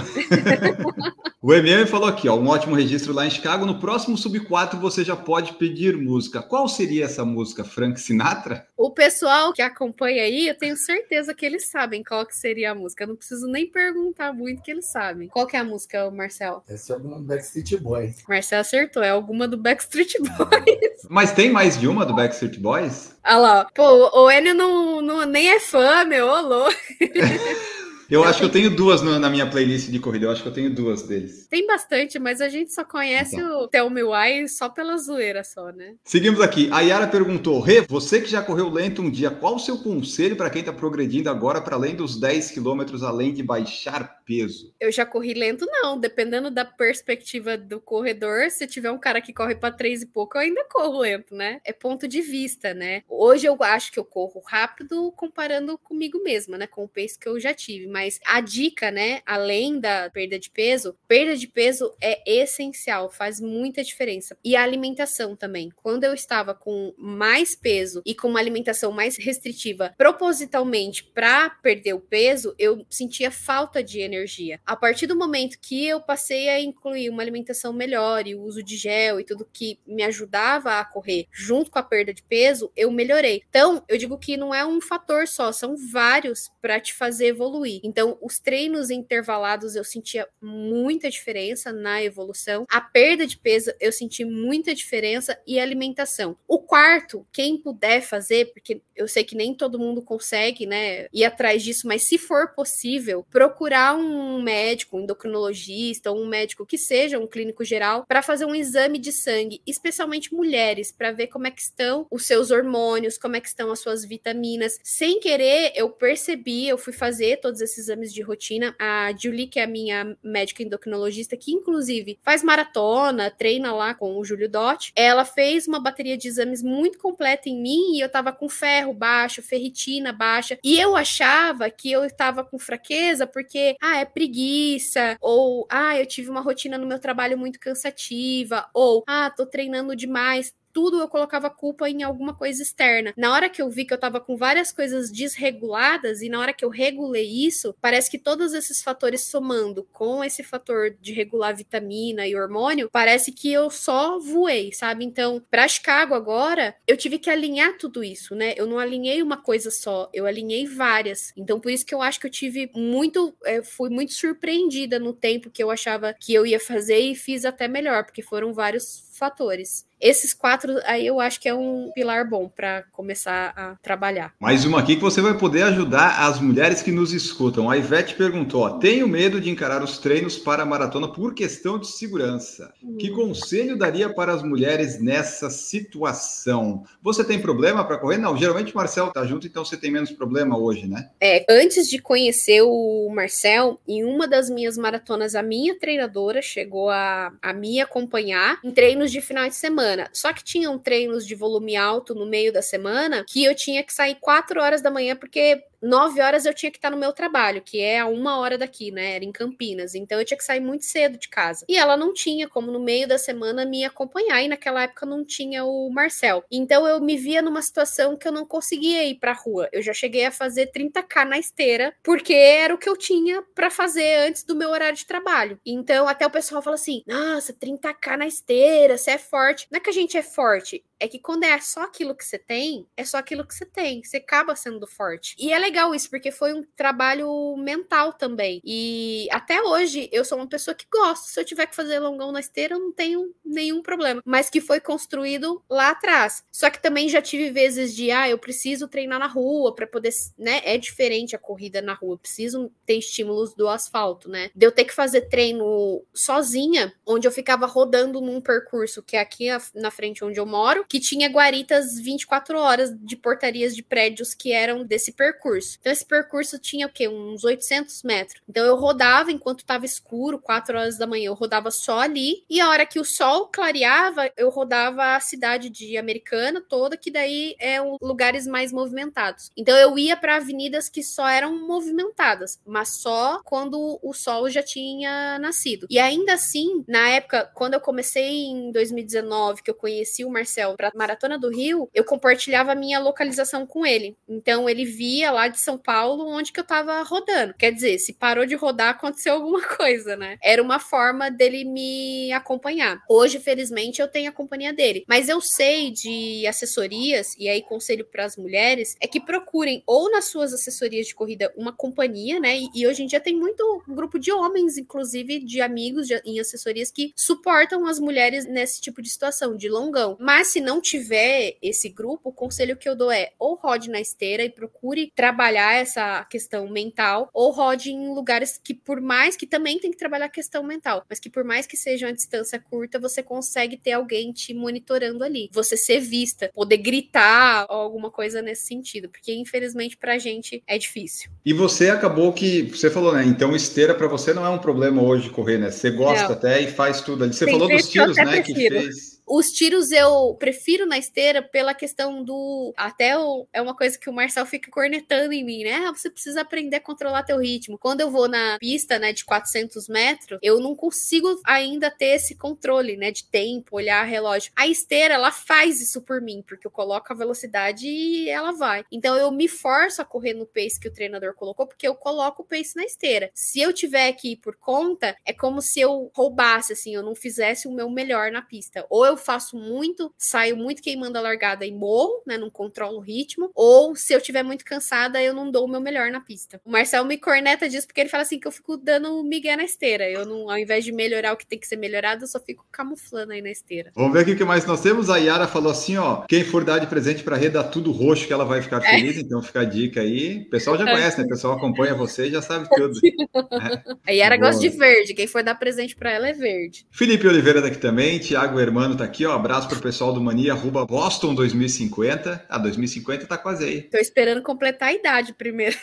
o MM falou aqui, ó, um ótimo registro lá em Chicago. No próximo Sub 4 você já pode pedir música. Qual seria essa música? Frank Sinatra? O pessoal que acompanha aí, eu tenho certeza que eles sabem qual que seria a música. Eu não preciso nem perguntar muito que eles sabem. Qual que é a música, Marcel? Essa é alguma do Backstreet Boys. Marcel acertou, é alguma do Backstreet Boys. Mas tem mais de uma do Backstreet Boys? Olha lá, pô, o Enio não, não, nem é fã, meu, ô louco. Eu acho que eu tenho duas na minha playlist de corrida. Eu acho que eu tenho duas deles. Tem bastante, mas a gente só conhece então. o Tell Me Why só pela zoeira só, né? Seguimos aqui. A Yara perguntou: Rê, você que já correu lento um dia, qual o seu conselho para quem está progredindo agora para além dos 10 quilômetros, além de baixar peso? Eu já corri lento, não. Dependendo da perspectiva do corredor, se tiver um cara que corre para três e pouco, eu ainda corro lento, né? É ponto de vista, né? Hoje eu acho que eu corro rápido comparando comigo mesma, né? Com o pace que eu já tive mas a dica, né, além da perda de peso, perda de peso é essencial, faz muita diferença. E a alimentação também. Quando eu estava com mais peso e com uma alimentação mais restritiva, propositalmente para perder o peso, eu sentia falta de energia. A partir do momento que eu passei a incluir uma alimentação melhor e o uso de gel e tudo que me ajudava a correr junto com a perda de peso, eu melhorei. Então, eu digo que não é um fator só, são vários para te fazer evoluir. Então, os treinos intervalados eu sentia muita diferença na evolução. A perda de peso eu senti muita diferença e alimentação. O quarto, quem puder fazer, porque eu sei que nem todo mundo consegue, né, ir atrás disso, mas se for possível, procurar um médico, um endocrinologista, ou um médico que seja um clínico geral para fazer um exame de sangue, especialmente mulheres, para ver como é que estão os seus hormônios, como é que estão as suas vitaminas. Sem querer, eu percebi, eu fui fazer todos esses esses exames de rotina. A Julie, que é a minha médica endocrinologista, que inclusive faz maratona, treina lá com o Júlio Dot, ela fez uma bateria de exames muito completa em mim e eu tava com ferro baixo, ferritina baixa, e eu achava que eu tava com fraqueza porque, ah, é preguiça, ou, ah, eu tive uma rotina no meu trabalho muito cansativa, ou, ah, tô treinando demais tudo eu colocava culpa em alguma coisa externa. Na hora que eu vi que eu tava com várias coisas desreguladas e na hora que eu regulei isso, parece que todos esses fatores somando com esse fator de regular vitamina e hormônio, parece que eu só voei, sabe? Então, para Chicago agora, eu tive que alinhar tudo isso, né? Eu não alinhei uma coisa só, eu alinhei várias. Então, por isso que eu acho que eu tive muito, é, fui muito surpreendida no tempo que eu achava que eu ia fazer e fiz até melhor, porque foram vários fatores. Esses quatro aí eu acho que é um pilar bom para começar a trabalhar. Mais uma aqui que você vai poder ajudar as mulheres que nos escutam. A Ivete perguntou: ó, tenho medo de encarar os treinos para a maratona por questão de segurança. Hum. Que conselho daria para as mulheres nessa situação? Você tem problema para correr? Não, geralmente o Marcel tá junto, então você tem menos problema hoje, né? É, antes de conhecer o Marcel, em uma das minhas maratonas, a minha treinadora chegou a, a me acompanhar em treinos de final de semana semana. Só que tinham treinos de volume alto no meio da semana que eu tinha que sair 4 horas da manhã, porque 9 horas eu tinha que estar no meu trabalho, que é a uma hora daqui, né? Era em Campinas. Então eu tinha que sair muito cedo de casa. E ela não tinha como no meio da semana me acompanhar. E naquela época não tinha o Marcel. Então eu me via numa situação que eu não conseguia ir pra rua. Eu já cheguei a fazer 30k na esteira, porque era o que eu tinha para fazer antes do meu horário de trabalho. Então até o pessoal fala assim: nossa, 30k na esteira, você é forte. Não é que a gente é forte, é que quando é só aquilo que você tem, é só aquilo que você tem. Você acaba sendo forte. E é legal isso, porque foi um trabalho mental também. E até hoje eu sou uma pessoa que gosta. Se eu tiver que fazer longão na esteira, eu não tenho nenhum problema. Mas que foi construído lá atrás. Só que também já tive vezes de, ah, eu preciso treinar na rua para poder, né? É diferente a corrida na rua. Eu preciso ter estímulos do asfalto, né? De eu ter que fazer treino sozinha, onde eu ficava rodando num percurso que é aqui na frente onde eu moro que tinha guaritas 24 horas de portarias de prédios que eram desse percurso. Então, esse percurso tinha o quê? Uns 800 metros. Então, eu rodava enquanto estava escuro, 4 horas da manhã, eu rodava só ali. E a hora que o sol clareava, eu rodava a cidade de Americana toda, que daí é um lugares mais movimentados. Então, eu ia para avenidas que só eram movimentadas, mas só quando o sol já tinha nascido. E ainda assim, na época, quando eu comecei em 2019, que eu conheci o Marcel para Maratona do Rio, eu compartilhava a minha localização com ele. Então ele via lá de São Paulo onde que eu tava rodando. Quer dizer, se parou de rodar, aconteceu alguma coisa, né? Era uma forma dele me acompanhar. Hoje, felizmente, eu tenho a companhia dele. Mas eu sei de assessorias, e aí conselho para as mulheres, é que procurem ou nas suas assessorias de corrida uma companhia, né? E, e hoje em dia tem muito grupo de homens, inclusive de amigos de, em assessorias que suportam as mulheres nesse tipo de situação, de longão. Mas se não tiver esse grupo, o conselho que eu dou é ou rode na esteira e procure trabalhar essa questão mental, ou rode em lugares que, por mais que também tem que trabalhar a questão mental, mas que por mais que seja uma distância curta, você consegue ter alguém te monitorando ali. Você ser vista, poder gritar ou alguma coisa nesse sentido, porque infelizmente pra gente é difícil. E você acabou que, você falou, né? Então esteira para você não é um problema hoje correr, né? Você gosta não. até e faz tudo ali. Você falou dos tiros, né? Que fez os tiros eu prefiro na esteira pela questão do. Até o, é uma coisa que o Marcel fica cornetando em mim, né? Ah, você precisa aprender a controlar teu ritmo. Quando eu vou na pista, né, de 400 metros, eu não consigo ainda ter esse controle, né, de tempo, olhar relógio. A esteira, ela faz isso por mim, porque eu coloco a velocidade e ela vai. Então eu me forço a correr no pace que o treinador colocou, porque eu coloco o pace na esteira. Se eu tiver que ir por conta, é como se eu roubasse, assim, eu não fizesse o meu melhor na pista. Ou eu eu faço muito, saio muito queimando a largada e morro, né? Não controlo o ritmo. Ou se eu tiver muito cansada, eu não dou o meu melhor na pista. O Marcel me corneta disso porque ele fala assim que eu fico dando migué na esteira. Eu não, ao invés de melhorar o que tem que ser melhorado, eu só fico camuflando aí na esteira. Vamos ver aqui o que mais nós temos. A Yara falou assim: ó, quem for dar de presente para Reda tudo roxo, que ela vai ficar é. feliz. É. Então fica a dica aí. O pessoal já conhece, né? O pessoal acompanha você e já sabe tudo. É. A Yara Boa. gosta de verde. Quem for dar presente para ela é verde. Felipe Oliveira daqui também. Tiago Hermano tá tá aqui, ó. Abraço pro pessoal do Mania, arroba Boston 2050. Ah, 2050 tá quase aí. Tô esperando completar a idade primeiro.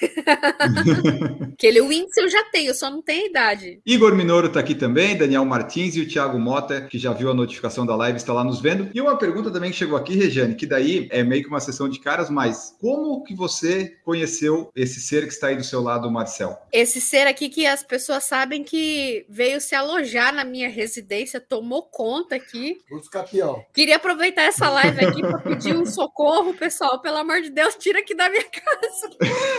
Aquele índice eu já tenho, só não tenho a idade. Igor Minoro tá aqui também, Daniel Martins e o Thiago Mota, que já viu a notificação da live, está lá nos vendo. E uma pergunta também que chegou aqui, Regiane, que daí é meio que uma sessão de caras, mas como que você conheceu esse ser que está aí do seu lado, Marcel? Esse ser aqui que as pessoas sabem que veio se alojar na minha residência, tomou conta aqui. Os campeão. Queria aproveitar essa live aqui para pedir um socorro, pessoal. Pelo amor de Deus, tira aqui da minha casa.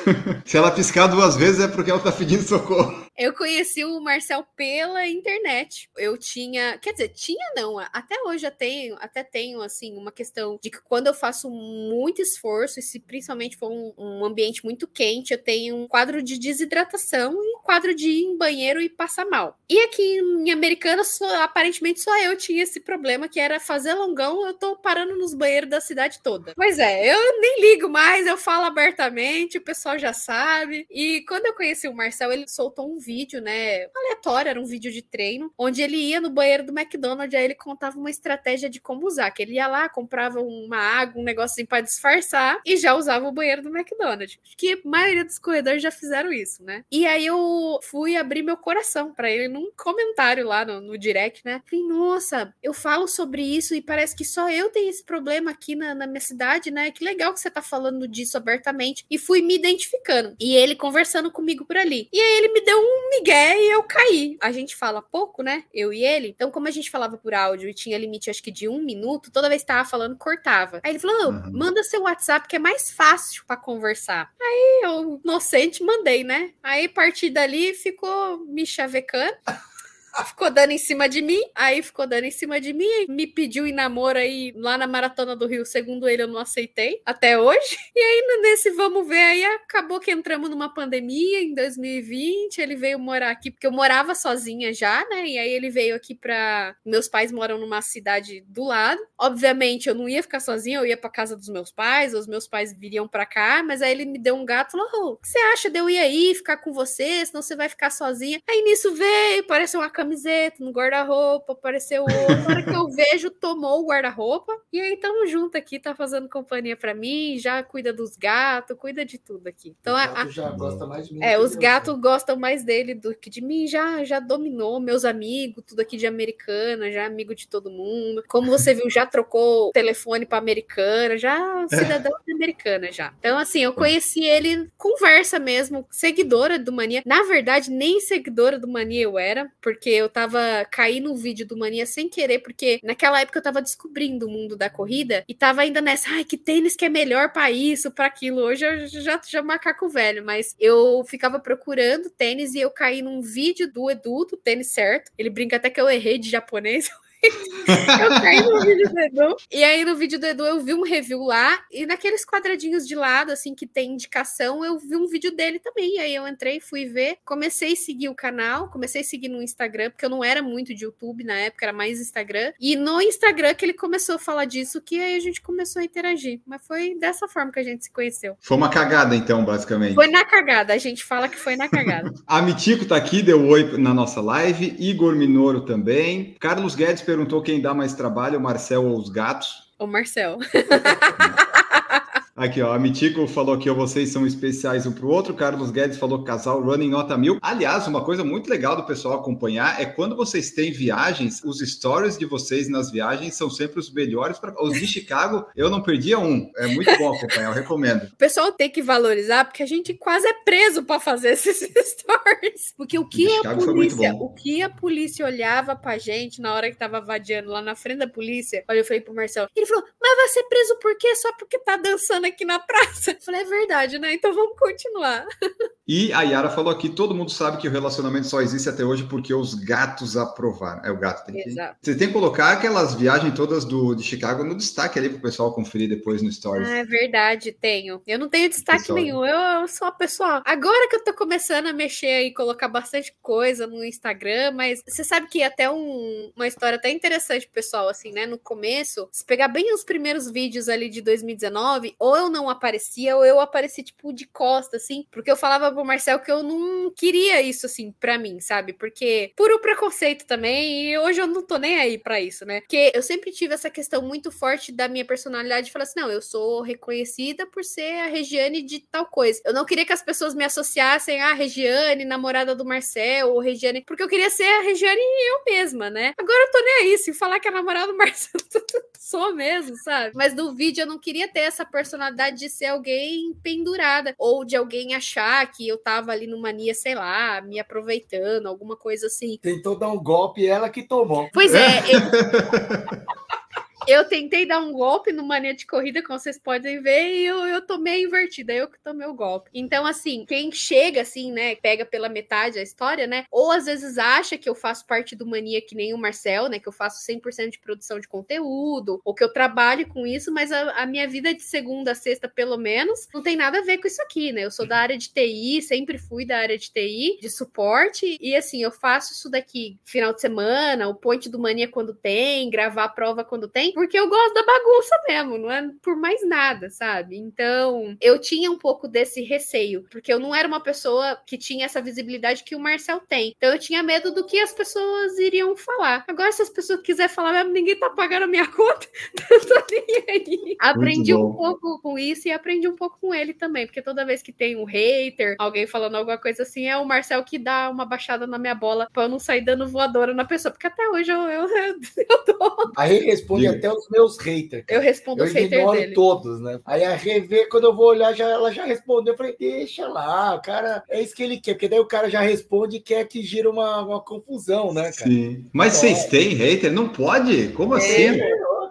se ela piscar duas vezes é porque ela tá pedindo socorro. Eu conheci o Marcel pela internet. Eu tinha, quer dizer, tinha não, até hoje eu tenho, até tenho assim uma questão de que quando eu faço muito esforço, e se principalmente for um, um ambiente muito quente, eu tenho um quadro de desidratação e um quadro de ir em banheiro e passar mal. E aqui em Americana, só, aparentemente só eu tinha esse problema que era fazer longão, eu tô parando nos banheiros da cidade toda. Pois é, eu nem ligo mais, eu falo abertamente, o pessoal já sabe. E quando eu conheci o Marcel, ele soltou um vídeo, né, aleatório, era um vídeo de treino, onde ele ia no banheiro do McDonald's, aí ele contava uma estratégia de como usar, que ele ia lá, comprava uma água, um negócio assim para disfarçar e já usava o banheiro do McDonald's. Que a maioria dos corredores já fizeram isso, né? E aí eu fui abrir meu coração para ele num comentário lá no, no direct, né? Falei, nossa, eu falo sobre isso e parece que só eu tenho esse problema aqui na, na minha cidade, né? Que legal que você tá falando disso abertamente. E fui me identificando. E ele conversando comigo por ali. E aí ele me deu um migué e eu caí. A gente fala pouco, né? Eu e ele. Então, como a gente falava por áudio e tinha limite, acho que de um minuto, toda vez que tava falando, cortava. Aí ele falou: uhum. manda seu WhatsApp que é mais fácil para conversar. Aí eu, inocente, mandei, né? Aí, a partir dali, ficou me chavecando. ficou dando em cima de mim, aí ficou dando em cima de mim, me pediu em namoro aí lá na Maratona do Rio, segundo ele, eu não aceitei até hoje. E aí, nesse vamos ver aí, acabou que entramos numa pandemia em 2020, ele veio morar aqui, porque eu morava sozinha já, né? E aí ele veio aqui pra. Meus pais moram numa cidade do lado. Obviamente, eu não ia ficar sozinha, eu ia pra casa dos meus pais, os meus pais viriam pra cá, mas aí ele me deu um gato falou: oh, o que você acha de eu ir aí, ficar com você, senão você vai ficar sozinha? Aí nisso veio, parece uma camiseta, no guarda-roupa, apareceu outro. Na hora que eu vejo, tomou o guarda-roupa. E aí tamo junto aqui, tá fazendo companhia para mim, já cuida dos gatos, cuida de tudo aqui. Então, a, a, já gosta mais de mim. É, os gatos gostam mais dele do que de mim, já já dominou meus amigos, tudo aqui de americana, já amigo de todo mundo. Como você viu, já trocou o telefone para americana, já cidadão é. americana já. Então, assim, eu conheci ele conversa mesmo, seguidora do Mania. Na verdade, nem seguidora do Mania eu era, porque eu tava caindo no vídeo do Mania sem querer, porque naquela época eu tava descobrindo o mundo da corrida e tava ainda nessa, ai, que tênis que é melhor para isso, para aquilo. Hoje eu já já macaco velho, mas eu ficava procurando tênis e eu caí num vídeo do Edu, do tênis certo. Ele brinca até que eu errei de japonês. eu caí no vídeo do Edu. E aí, no vídeo do Edu, eu vi um review lá. E naqueles quadradinhos de lado, assim, que tem indicação, eu vi um vídeo dele também. E aí eu entrei, fui ver, comecei a seguir o canal, comecei a seguir no Instagram, porque eu não era muito de YouTube na época, era mais Instagram. E no Instagram que ele começou a falar disso, que aí a gente começou a interagir. Mas foi dessa forma que a gente se conheceu. Foi uma cagada, então, basicamente. Foi na cagada, a gente fala que foi na cagada. a Mitico tá aqui, deu oi na nossa live. Igor Minoro também. Carlos Guedes perguntou quem dá mais trabalho, o Marcel ou os gatos? O Marcel. Aqui, ó, a Mitico falou que vocês são especiais um para o outro. Carlos Guedes falou casal running nota mil. Aliás, uma coisa muito legal do pessoal acompanhar é quando vocês têm viagens, os stories de vocês nas viagens são sempre os melhores. Pra... Os de Chicago, eu não perdia um. É muito bom acompanhar, eu recomendo. O pessoal tem que valorizar, porque a gente quase é preso para fazer esses stories. Porque o que a polícia, o que a polícia olhava pra gente na hora que tava vadiando lá na frente da polícia, olha, eu falei pro Marcelo, ele falou, mas vai ser preso por quê? Só porque tá dançando aqui na praça. falei, é verdade, né? Então vamos continuar. E a Yara falou aqui: todo mundo sabe que o relacionamento só existe até hoje porque os gatos aprovaram. É o gato tem que. Exato. Você tem que colocar aquelas viagens todas do, de Chicago no destaque ali para o pessoal conferir depois no Stories. Ah, é verdade, tenho. Eu não tenho destaque pessoal. nenhum. Eu, eu sou a pessoa. Agora que eu tô começando a mexer e colocar bastante coisa no Instagram, mas você sabe que até um, uma história até interessante, pessoal, assim, né? No começo, se pegar bem os primeiros vídeos ali de 2019, ou eu não aparecia, ou eu apareci, tipo, de costa, assim, porque eu falava pro Marcel que eu não queria isso, assim, pra mim, sabe? Porque puro preconceito também, e hoje eu não tô nem aí pra isso, né? Porque eu sempre tive essa questão muito forte da minha personalidade de falar assim: não, eu sou reconhecida por ser a Regiane de tal coisa. Eu não queria que as pessoas me associassem a Regiane, namorada do Marcel, ou Regiane, porque eu queria ser a Regiane eu mesma, né? Agora eu tô nem aí, se falar que é namorada do Marcel, sou mesmo, sabe? Mas no vídeo eu não queria ter essa personalidade de ser alguém pendurada, ou de alguém achar que eu tava ali numa mania, sei lá, me aproveitando, alguma coisa assim. Tentou dar um golpe, ela que tomou. Pois é, eu... Eu tentei dar um golpe no mania de corrida, como vocês podem ver, e eu, eu tomei invertida, eu que tomei o golpe. Então, assim, quem chega assim, né, pega pela metade a história, né, ou às vezes acha que eu faço parte do mania que nem o Marcel, né, que eu faço 100% de produção de conteúdo, ou que eu trabalho com isso, mas a, a, minha vida de segunda a sexta, pelo menos, não tem nada a ver com isso aqui, né? Eu sou da área de TI, sempre fui da área de TI, de suporte, e assim, eu faço isso daqui final de semana, o point do mania quando tem, gravar a prova quando tem, porque eu gosto da bagunça mesmo, não é por mais nada, sabe? Então, eu tinha um pouco desse receio, porque eu não era uma pessoa que tinha essa visibilidade que o Marcel tem. Então, eu tinha medo do que as pessoas iriam falar. Agora, se as pessoas quiserem falar mesmo, ninguém tá pagando a minha conta, eu tô nem aí. Aprendi um pouco com isso e aprendi um pouco com ele também, porque toda vez que tem um hater, alguém falando alguma coisa assim, é o Marcel que dá uma baixada na minha bola pra eu não sair dando voadora na pessoa, porque até hoje eu, eu, eu, eu tô. Aí responde até os meus haters. Eu respondo eu os haters dele. todos, né? Aí a rever, quando eu vou olhar, já, ela já respondeu. Eu falei, deixa lá, o cara, é isso que ele quer, porque daí o cara já responde e quer que gira uma, uma confusão, né, cara? Sim. Mas então, vocês têm hater? Não pode? Como é, assim?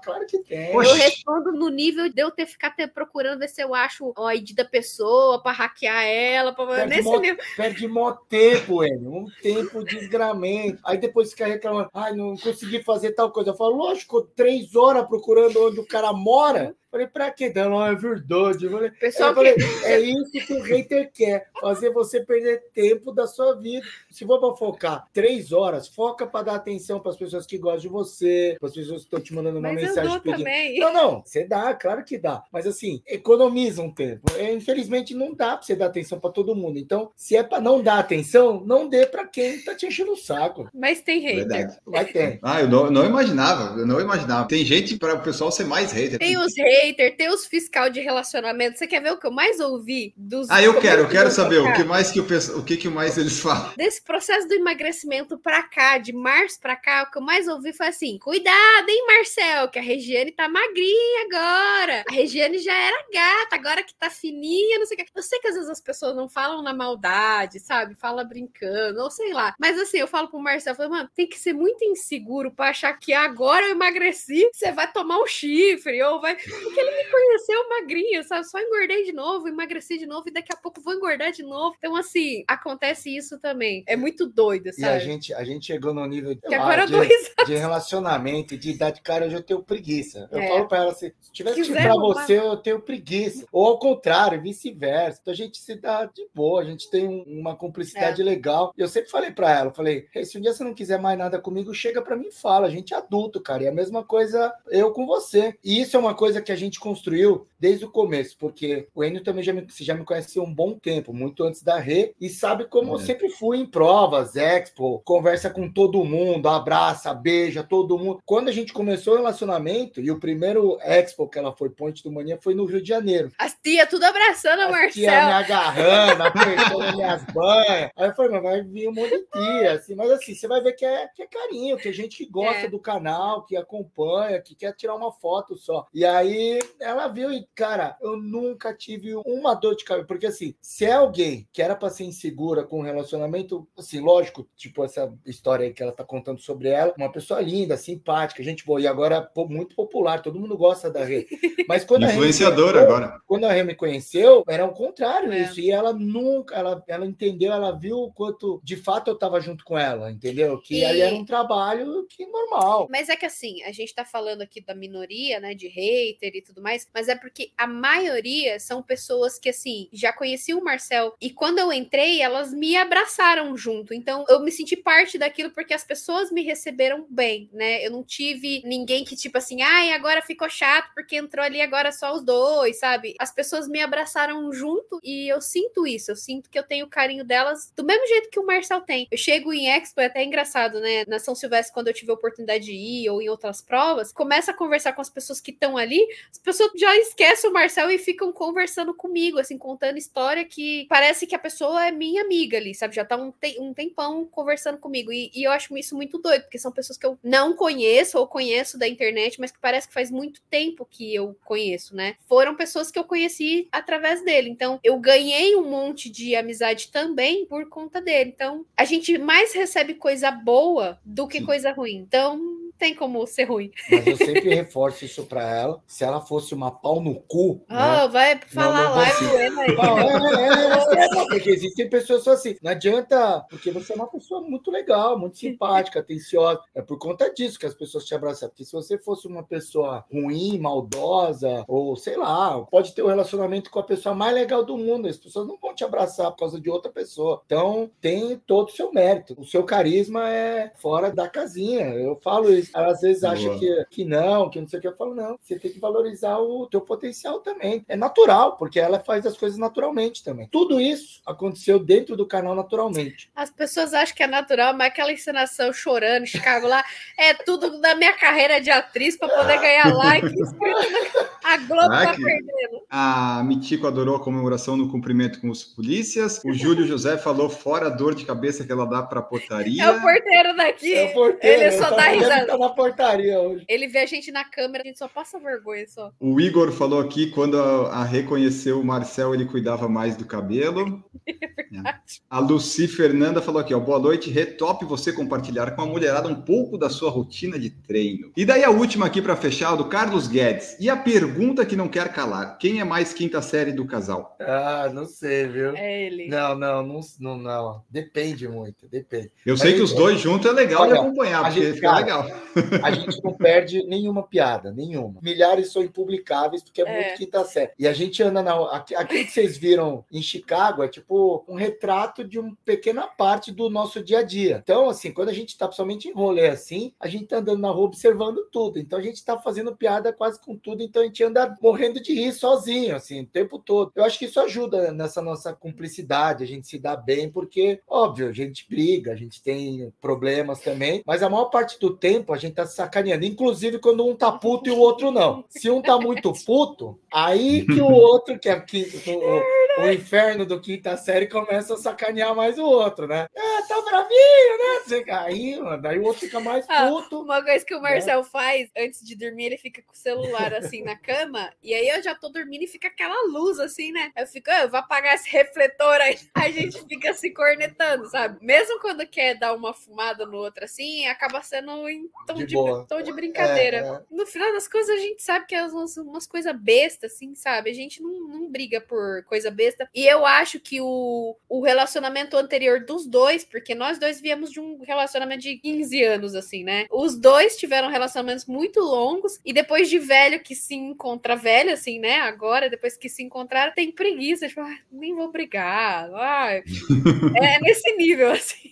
claro que tem. Eu respondo no nível de eu ter ficado procurando ver se eu acho a ID da pessoa para hackear ela. Pra... Perde, Nesse mó, nível. perde mó tempo, Enio. Um tempo de desgramento. Aí depois fica reclamando, ai, não consegui fazer tal coisa. Eu falo, lógico, três horas procurando onde o cara mora. Falei, pra que dar? Não, é verdade. Eu falei, Pessoal eu falei, que... é isso que o hater quer, fazer você perder tempo da sua vida. Se for para focar três horas, foca para dar atenção para as pessoas que gostam de você, para as pessoas que estão te mandando uma Mas mensagem pedindo. Também. Não, não, você dá, claro que dá. Mas assim, economiza um tempo. É, infelizmente, não dá para você dar atenção para todo mundo. Então, se é para não dar atenção, não dê para quem tá te enchendo o saco. Mas tem hater. Verdade. Vai ter. Ah, eu não, não imaginava, eu não imaginava. Tem gente para o pessoal ser mais hater. Tem os haters hater, tem os fiscal de relacionamento. Você quer ver o que eu mais ouvi dos. Ah, eu quero, eu quero saber o que mais que o, o que, que mais eles falam. Desse processo do emagrecimento pra cá, de março pra cá, o que eu mais ouvi foi assim: cuidado, hein, Marcel, que a Regiane tá magrinha agora. A Regiane já era gata, agora que tá fininha, não sei o que. Eu sei que às vezes as pessoas não falam na maldade, sabe? Fala brincando, ou sei lá. Mas assim, eu falo pro Marcel, eu falo, mano, tem que ser muito inseguro pra achar que agora eu emagreci, você vai tomar um chifre, ou vai. Porque ele me conheceu magrinha, sabe? Só engordei de novo, emagreci de novo e daqui a pouco vou engordar de novo. Então, assim, acontece isso também. É muito doido, sabe? E a gente, a gente chegou no nível que agora de, de relacionamento, de idade, cara, hoje eu tenho preguiça. Eu é. falo pra ela assim: se tivesse Quiser pra você, eu tenho preguiça. Ou ao contrário, vice-versa. Então a gente se dá de boa, a gente tem uma cumplicidade é. legal. E eu sempre falei pra ela: falei, hey, se um dia você não quiser mais nada comigo, chega pra mim e fala. A gente é adulto, cara. E a mesma coisa eu com você. E isso é uma coisa que a gente construiu desde o começo, porque o Enio também já me, já me conhece há um bom tempo, muito antes da Rê, e sabe como é. eu sempre fui em provas, expo, conversa com todo mundo, abraça, beija todo mundo. Quando a gente começou o relacionamento, e o primeiro expo que ela foi Ponte do Mania foi no Rio de Janeiro. As tia tudo abraçando a Marcel. tia me agarrando, apertando minhas banhas. Aí eu falei, mas vai vir um monte de tia, assim, mas assim, você vai ver que é, que é carinho, que é gente que gosta é. do canal, que acompanha, que quer tirar uma foto só. E aí ela viu e, cara, eu nunca tive uma dor de cabeça. Porque, assim, se é alguém que era pra ser insegura com um relacionamento, assim, lógico, tipo essa história aí que ela tá contando sobre ela, uma pessoa linda, simpática, gente boa, e agora muito popular, todo mundo gosta da Rê. Mas quando Influenciadora agora. Quando a Rê me conheceu, era o contrário é. isso. E ela nunca, ela, ela entendeu, ela viu o quanto de fato eu tava junto com ela, entendeu? Que e... ali era um trabalho que normal. Mas é que assim, a gente tá falando aqui da minoria, né, de hater e e tudo mais, mas é porque a maioria são pessoas que, assim, já conheciam o Marcel e quando eu entrei, elas me abraçaram junto. Então eu me senti parte daquilo porque as pessoas me receberam bem, né? Eu não tive ninguém que, tipo assim, ai, agora ficou chato porque entrou ali agora só os dois, sabe? As pessoas me abraçaram junto e eu sinto isso. Eu sinto que eu tenho o carinho delas do mesmo jeito que o Marcel tem. Eu chego em Expo, é até engraçado, né? Na São Silvestre, quando eu tive a oportunidade de ir ou em outras provas, começa a conversar com as pessoas que estão ali, as pessoas já esquecem o Marcel e ficam conversando comigo, assim, contando história que parece que a pessoa é minha amiga ali, sabe? Já tá um, te um tempão conversando comigo. E, e, eu acho isso muito doido, porque são pessoas que eu não conheço ou conheço da internet, mas que parece que faz muito tempo que eu conheço, né? Foram pessoas que eu conheci através dele. Então, eu ganhei um monte de amizade também por conta dele. Então, a gente mais recebe coisa boa do que coisa ruim. Então, tem como ser ruim. Mas eu sempre reforço isso para ela. Se ela fosse uma pau no cu. Oh, né? vai falar lá e Não, é, é, é, porque existem pessoas assim. Não adianta, porque você é uma pessoa muito legal, muito simpática, atenciosa. É por conta disso que as pessoas te abraçam. Porque se você fosse uma pessoa ruim, maldosa, ou sei lá, pode ter um relacionamento com a pessoa mais legal do mundo. As pessoas não vão te abraçar por causa de outra pessoa. Então, tem todo o seu mérito. O seu carisma é fora da casinha. Eu falo isso às vezes acha que, que não, que não sei o que. Eu falo, não, você tem que valorizar o teu potencial também. É natural, porque ela faz as coisas naturalmente também. Tudo isso aconteceu dentro do canal naturalmente. As pessoas acham que é natural, mas aquela encenação chorando, Chicago lá, é tudo da minha carreira de atriz para poder ganhar like. a Globo ah, tá perdendo. A Mitico adorou a comemoração no cumprimento com os polícias. O Júlio José falou fora a dor de cabeça que ela dá para portaria. É o porteiro daqui. É o porteiro. Ele só dá risada na portaria hoje. Ele vê a gente na câmera, a gente só passa vergonha só. O Igor falou aqui quando a, a reconheceu o Marcel, ele cuidava mais do cabelo. É a Luci Fernanda falou aqui, ó, boa noite, retop você compartilhar com a mulherada um pouco da sua rotina de treino. E daí a última aqui para fechar, do Carlos Guedes. E a pergunta que não quer calar, quem é mais quinta série do casal? Ah, não sei, viu? É ele. Não, não, não, não, não. depende muito, depende. Eu sei que os dois juntos é legal Olha, de acompanhar, porque gente, fica cara, legal a gente não perde nenhuma piada, nenhuma. Milhares são impublicáveis porque é, é. muito quinta série. E a gente anda na. Aquilo que vocês viram em Chicago é tipo um retrato de uma pequena parte do nosso dia a dia. Então, assim, quando a gente tá principalmente em rolê assim, a gente tá andando na rua observando tudo. Então a gente tá fazendo piada quase com tudo. Então a gente anda morrendo de rir sozinho, assim, o tempo todo. Eu acho que isso ajuda nessa nossa cumplicidade, a gente se dá bem, porque, óbvio, a gente briga, a gente tem problemas também, mas a maior parte do tempo a gente tá sacaneando. Inclusive quando um tá puto e o outro não. Se um tá muito puto, aí que o outro, que é o, o inferno do quinta série, começa a sacanear mais o outro, né? Ah, tá bravinho, né? Aí, mano, aí o outro fica mais ah, puto. Ah, uma coisa que o Marcel né? faz antes de dormir, ele fica com o celular assim na cama, e aí eu já tô dormindo e fica aquela luz assim, né? Eu fico, ah, eu vou apagar esse refletor aí. A gente fica se cornetando, sabe? Mesmo quando quer dar uma fumada no outro assim, acaba sendo em tom de, de, tom de brincadeira. É, é. No final das coisas, a gente sabe que é umas, umas coisas bestas, assim, sabe? A gente não, não briga por coisa besta. E eu acho que o, o relacionamento anterior dos dois, porque nós dois viemos de um relacionamento de 15 anos, assim, né? Os dois tiveram relacionamentos muito longos e depois de velho que se encontra velho, assim, né? Agora, depois que se encontraram, tem preguiça. Tipo, ah, nem vou brigar. Ah, é nesse nível, assim.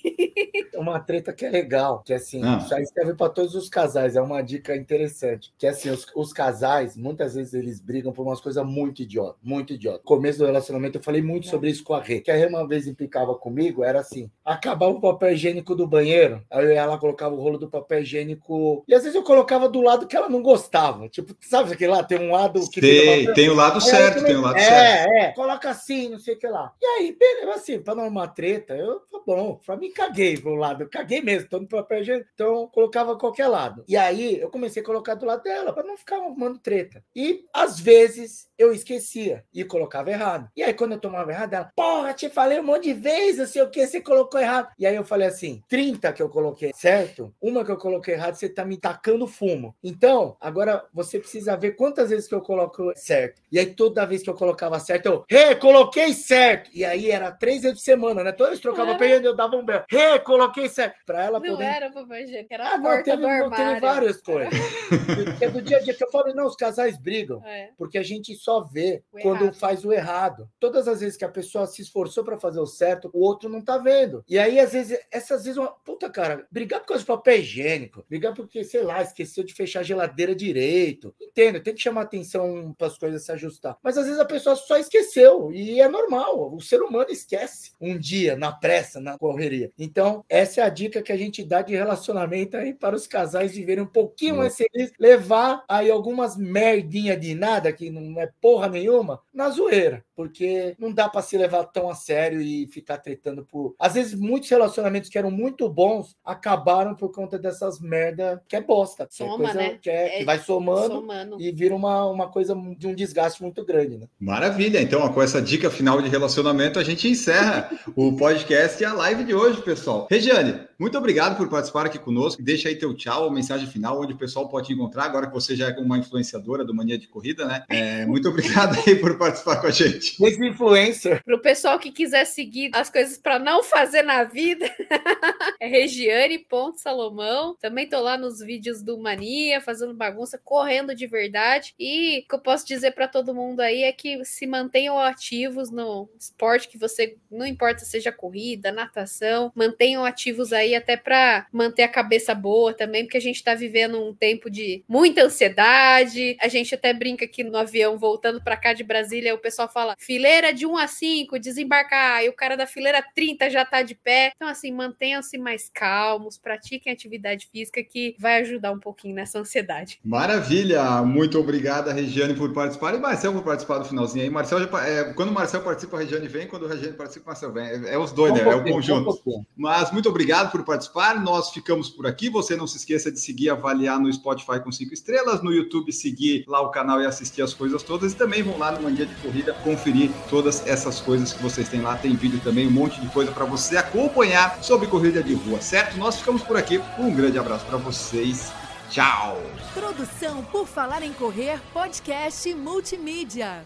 Uma treta que é legal, que assim, ah. aí serve para todos os casais, é uma dica interessante. Que assim, os, os casais, muitas vezes eles brigam por umas coisas muito idiota, muito idiota. Começo do relacionamento, eu falei muito sobre isso com a Rê. Que a Rê uma vez implicava comigo, era assim: acabava o papel higiênico do banheiro, aí ela colocava o rolo do papel higiênico. E às vezes eu colocava do lado que ela não gostava. Tipo, sabe aquele lá? Tem um lado que. Tem, tem o lado certo, tem o lado é, certo. É, é, coloca assim, não sei o que lá. E aí, beleza, assim, pra não uma treta, eu, tá bom, pra mim caguei pro lado, eu caguei mesmo, tô no papel higiênico, então colocava qualquer lado. E aí eu comecei a colocar do lado dela para não ficar arrumando treta. E às vezes eu esquecia e colocava errado. E aí aí quando eu tomava errado, ela, porra, te falei um monte de vezes, não sei o que, você colocou errado. E aí eu falei assim: 30 que eu coloquei certo, uma que eu coloquei errado, você tá me tacando fumo. Então, agora você precisa ver quantas vezes que eu coloco certo. E aí toda vez que eu colocava certo, eu, re, coloquei certo. E aí era três vezes por semana, né? Toda vez que trocava perdendo, eu dava um belo. Re, coloquei certo. Pra ela não poder. Não era papai higiênico, era ah, a porta teve, armário. Teve várias coisas. é do dia a dia que eu falo, não, os casais brigam. É. Porque a gente só vê o quando errado. faz o errado. Todas as vezes que a pessoa se esforçou para fazer o certo, o outro não tá vendo. E aí, às vezes, essas vezes, uma puta, cara, brigar por causa de papel higiênico, brigar porque, sei lá, esqueceu de fechar a geladeira direito. Entendo, tem que chamar atenção para as coisas se ajustar. Mas às vezes a pessoa só esqueceu. E é normal. O ser humano esquece um dia, na pressa, na correria. Então, essa é a dica que a gente dá de relacionamento aí para os casais viverem um pouquinho mais felizes, levar aí algumas merdinhas de nada, que não é porra nenhuma, na zoeira. Porque não dá para se levar tão a sério e ficar tretando por. Às vezes, muitos relacionamentos que eram muito bons acabaram por conta dessas merda que é bosta. Soma, é né? Que, é, que vai somando, somando, e vira uma, uma coisa de um desgaste muito grande, né? Maravilha. Então, com essa dica final de relacionamento, a gente encerra o podcast e a live de hoje, pessoal. Regiane, muito obrigado por participar aqui conosco. Deixa aí teu tchau, mensagem final, onde o pessoal pode te encontrar, agora que você já é uma influenciadora do Mania de Corrida, né? É, muito obrigado aí por participar com a gente. Esse influencer. Para o pessoal que quiser seguir as coisas para não fazer na vida, é regiane.salomão. Também tô lá nos vídeos do Mania, fazendo bagunça, correndo de verdade. E o que eu posso dizer para todo mundo aí é que se mantenham ativos no esporte que você, não importa seja corrida, natação, mantenham ativos aí até para manter a cabeça boa também, porque a gente está vivendo um tempo de muita ansiedade. A gente até brinca aqui no avião voltando para cá de Brasília, o pessoal fala fileira de 1 a 5, desembarcar, e o cara da fileira 30 já tá de pé. Então, assim, mantenham-se mais calmos, pratiquem atividade física que vai ajudar um pouquinho nessa ansiedade. Maravilha! Muito obrigada, Regiane, por participar. E Marcel por participar do finalzinho aí. Marcel, já, é, quando o Marcel participa, a Regiane vem, quando a Regiane participa, o Marcel vem. É, é os dois, um né? É o conjunto. Um Mas muito obrigado por participar. Nós ficamos por aqui. Você não se esqueça de seguir, avaliar no Spotify com cinco estrelas, no YouTube seguir lá o canal e assistir as coisas todas. E também vão lá no Mandia de Corrida conferir todas essas coisas que vocês têm lá. Tem vídeo também, um monte de coisa para você acompanhar sobre corrida de rua, certo? Nós ficamos por aqui. Um grande abraço para vocês. Tchau. Produção por Falar em Correr, podcast multimídia.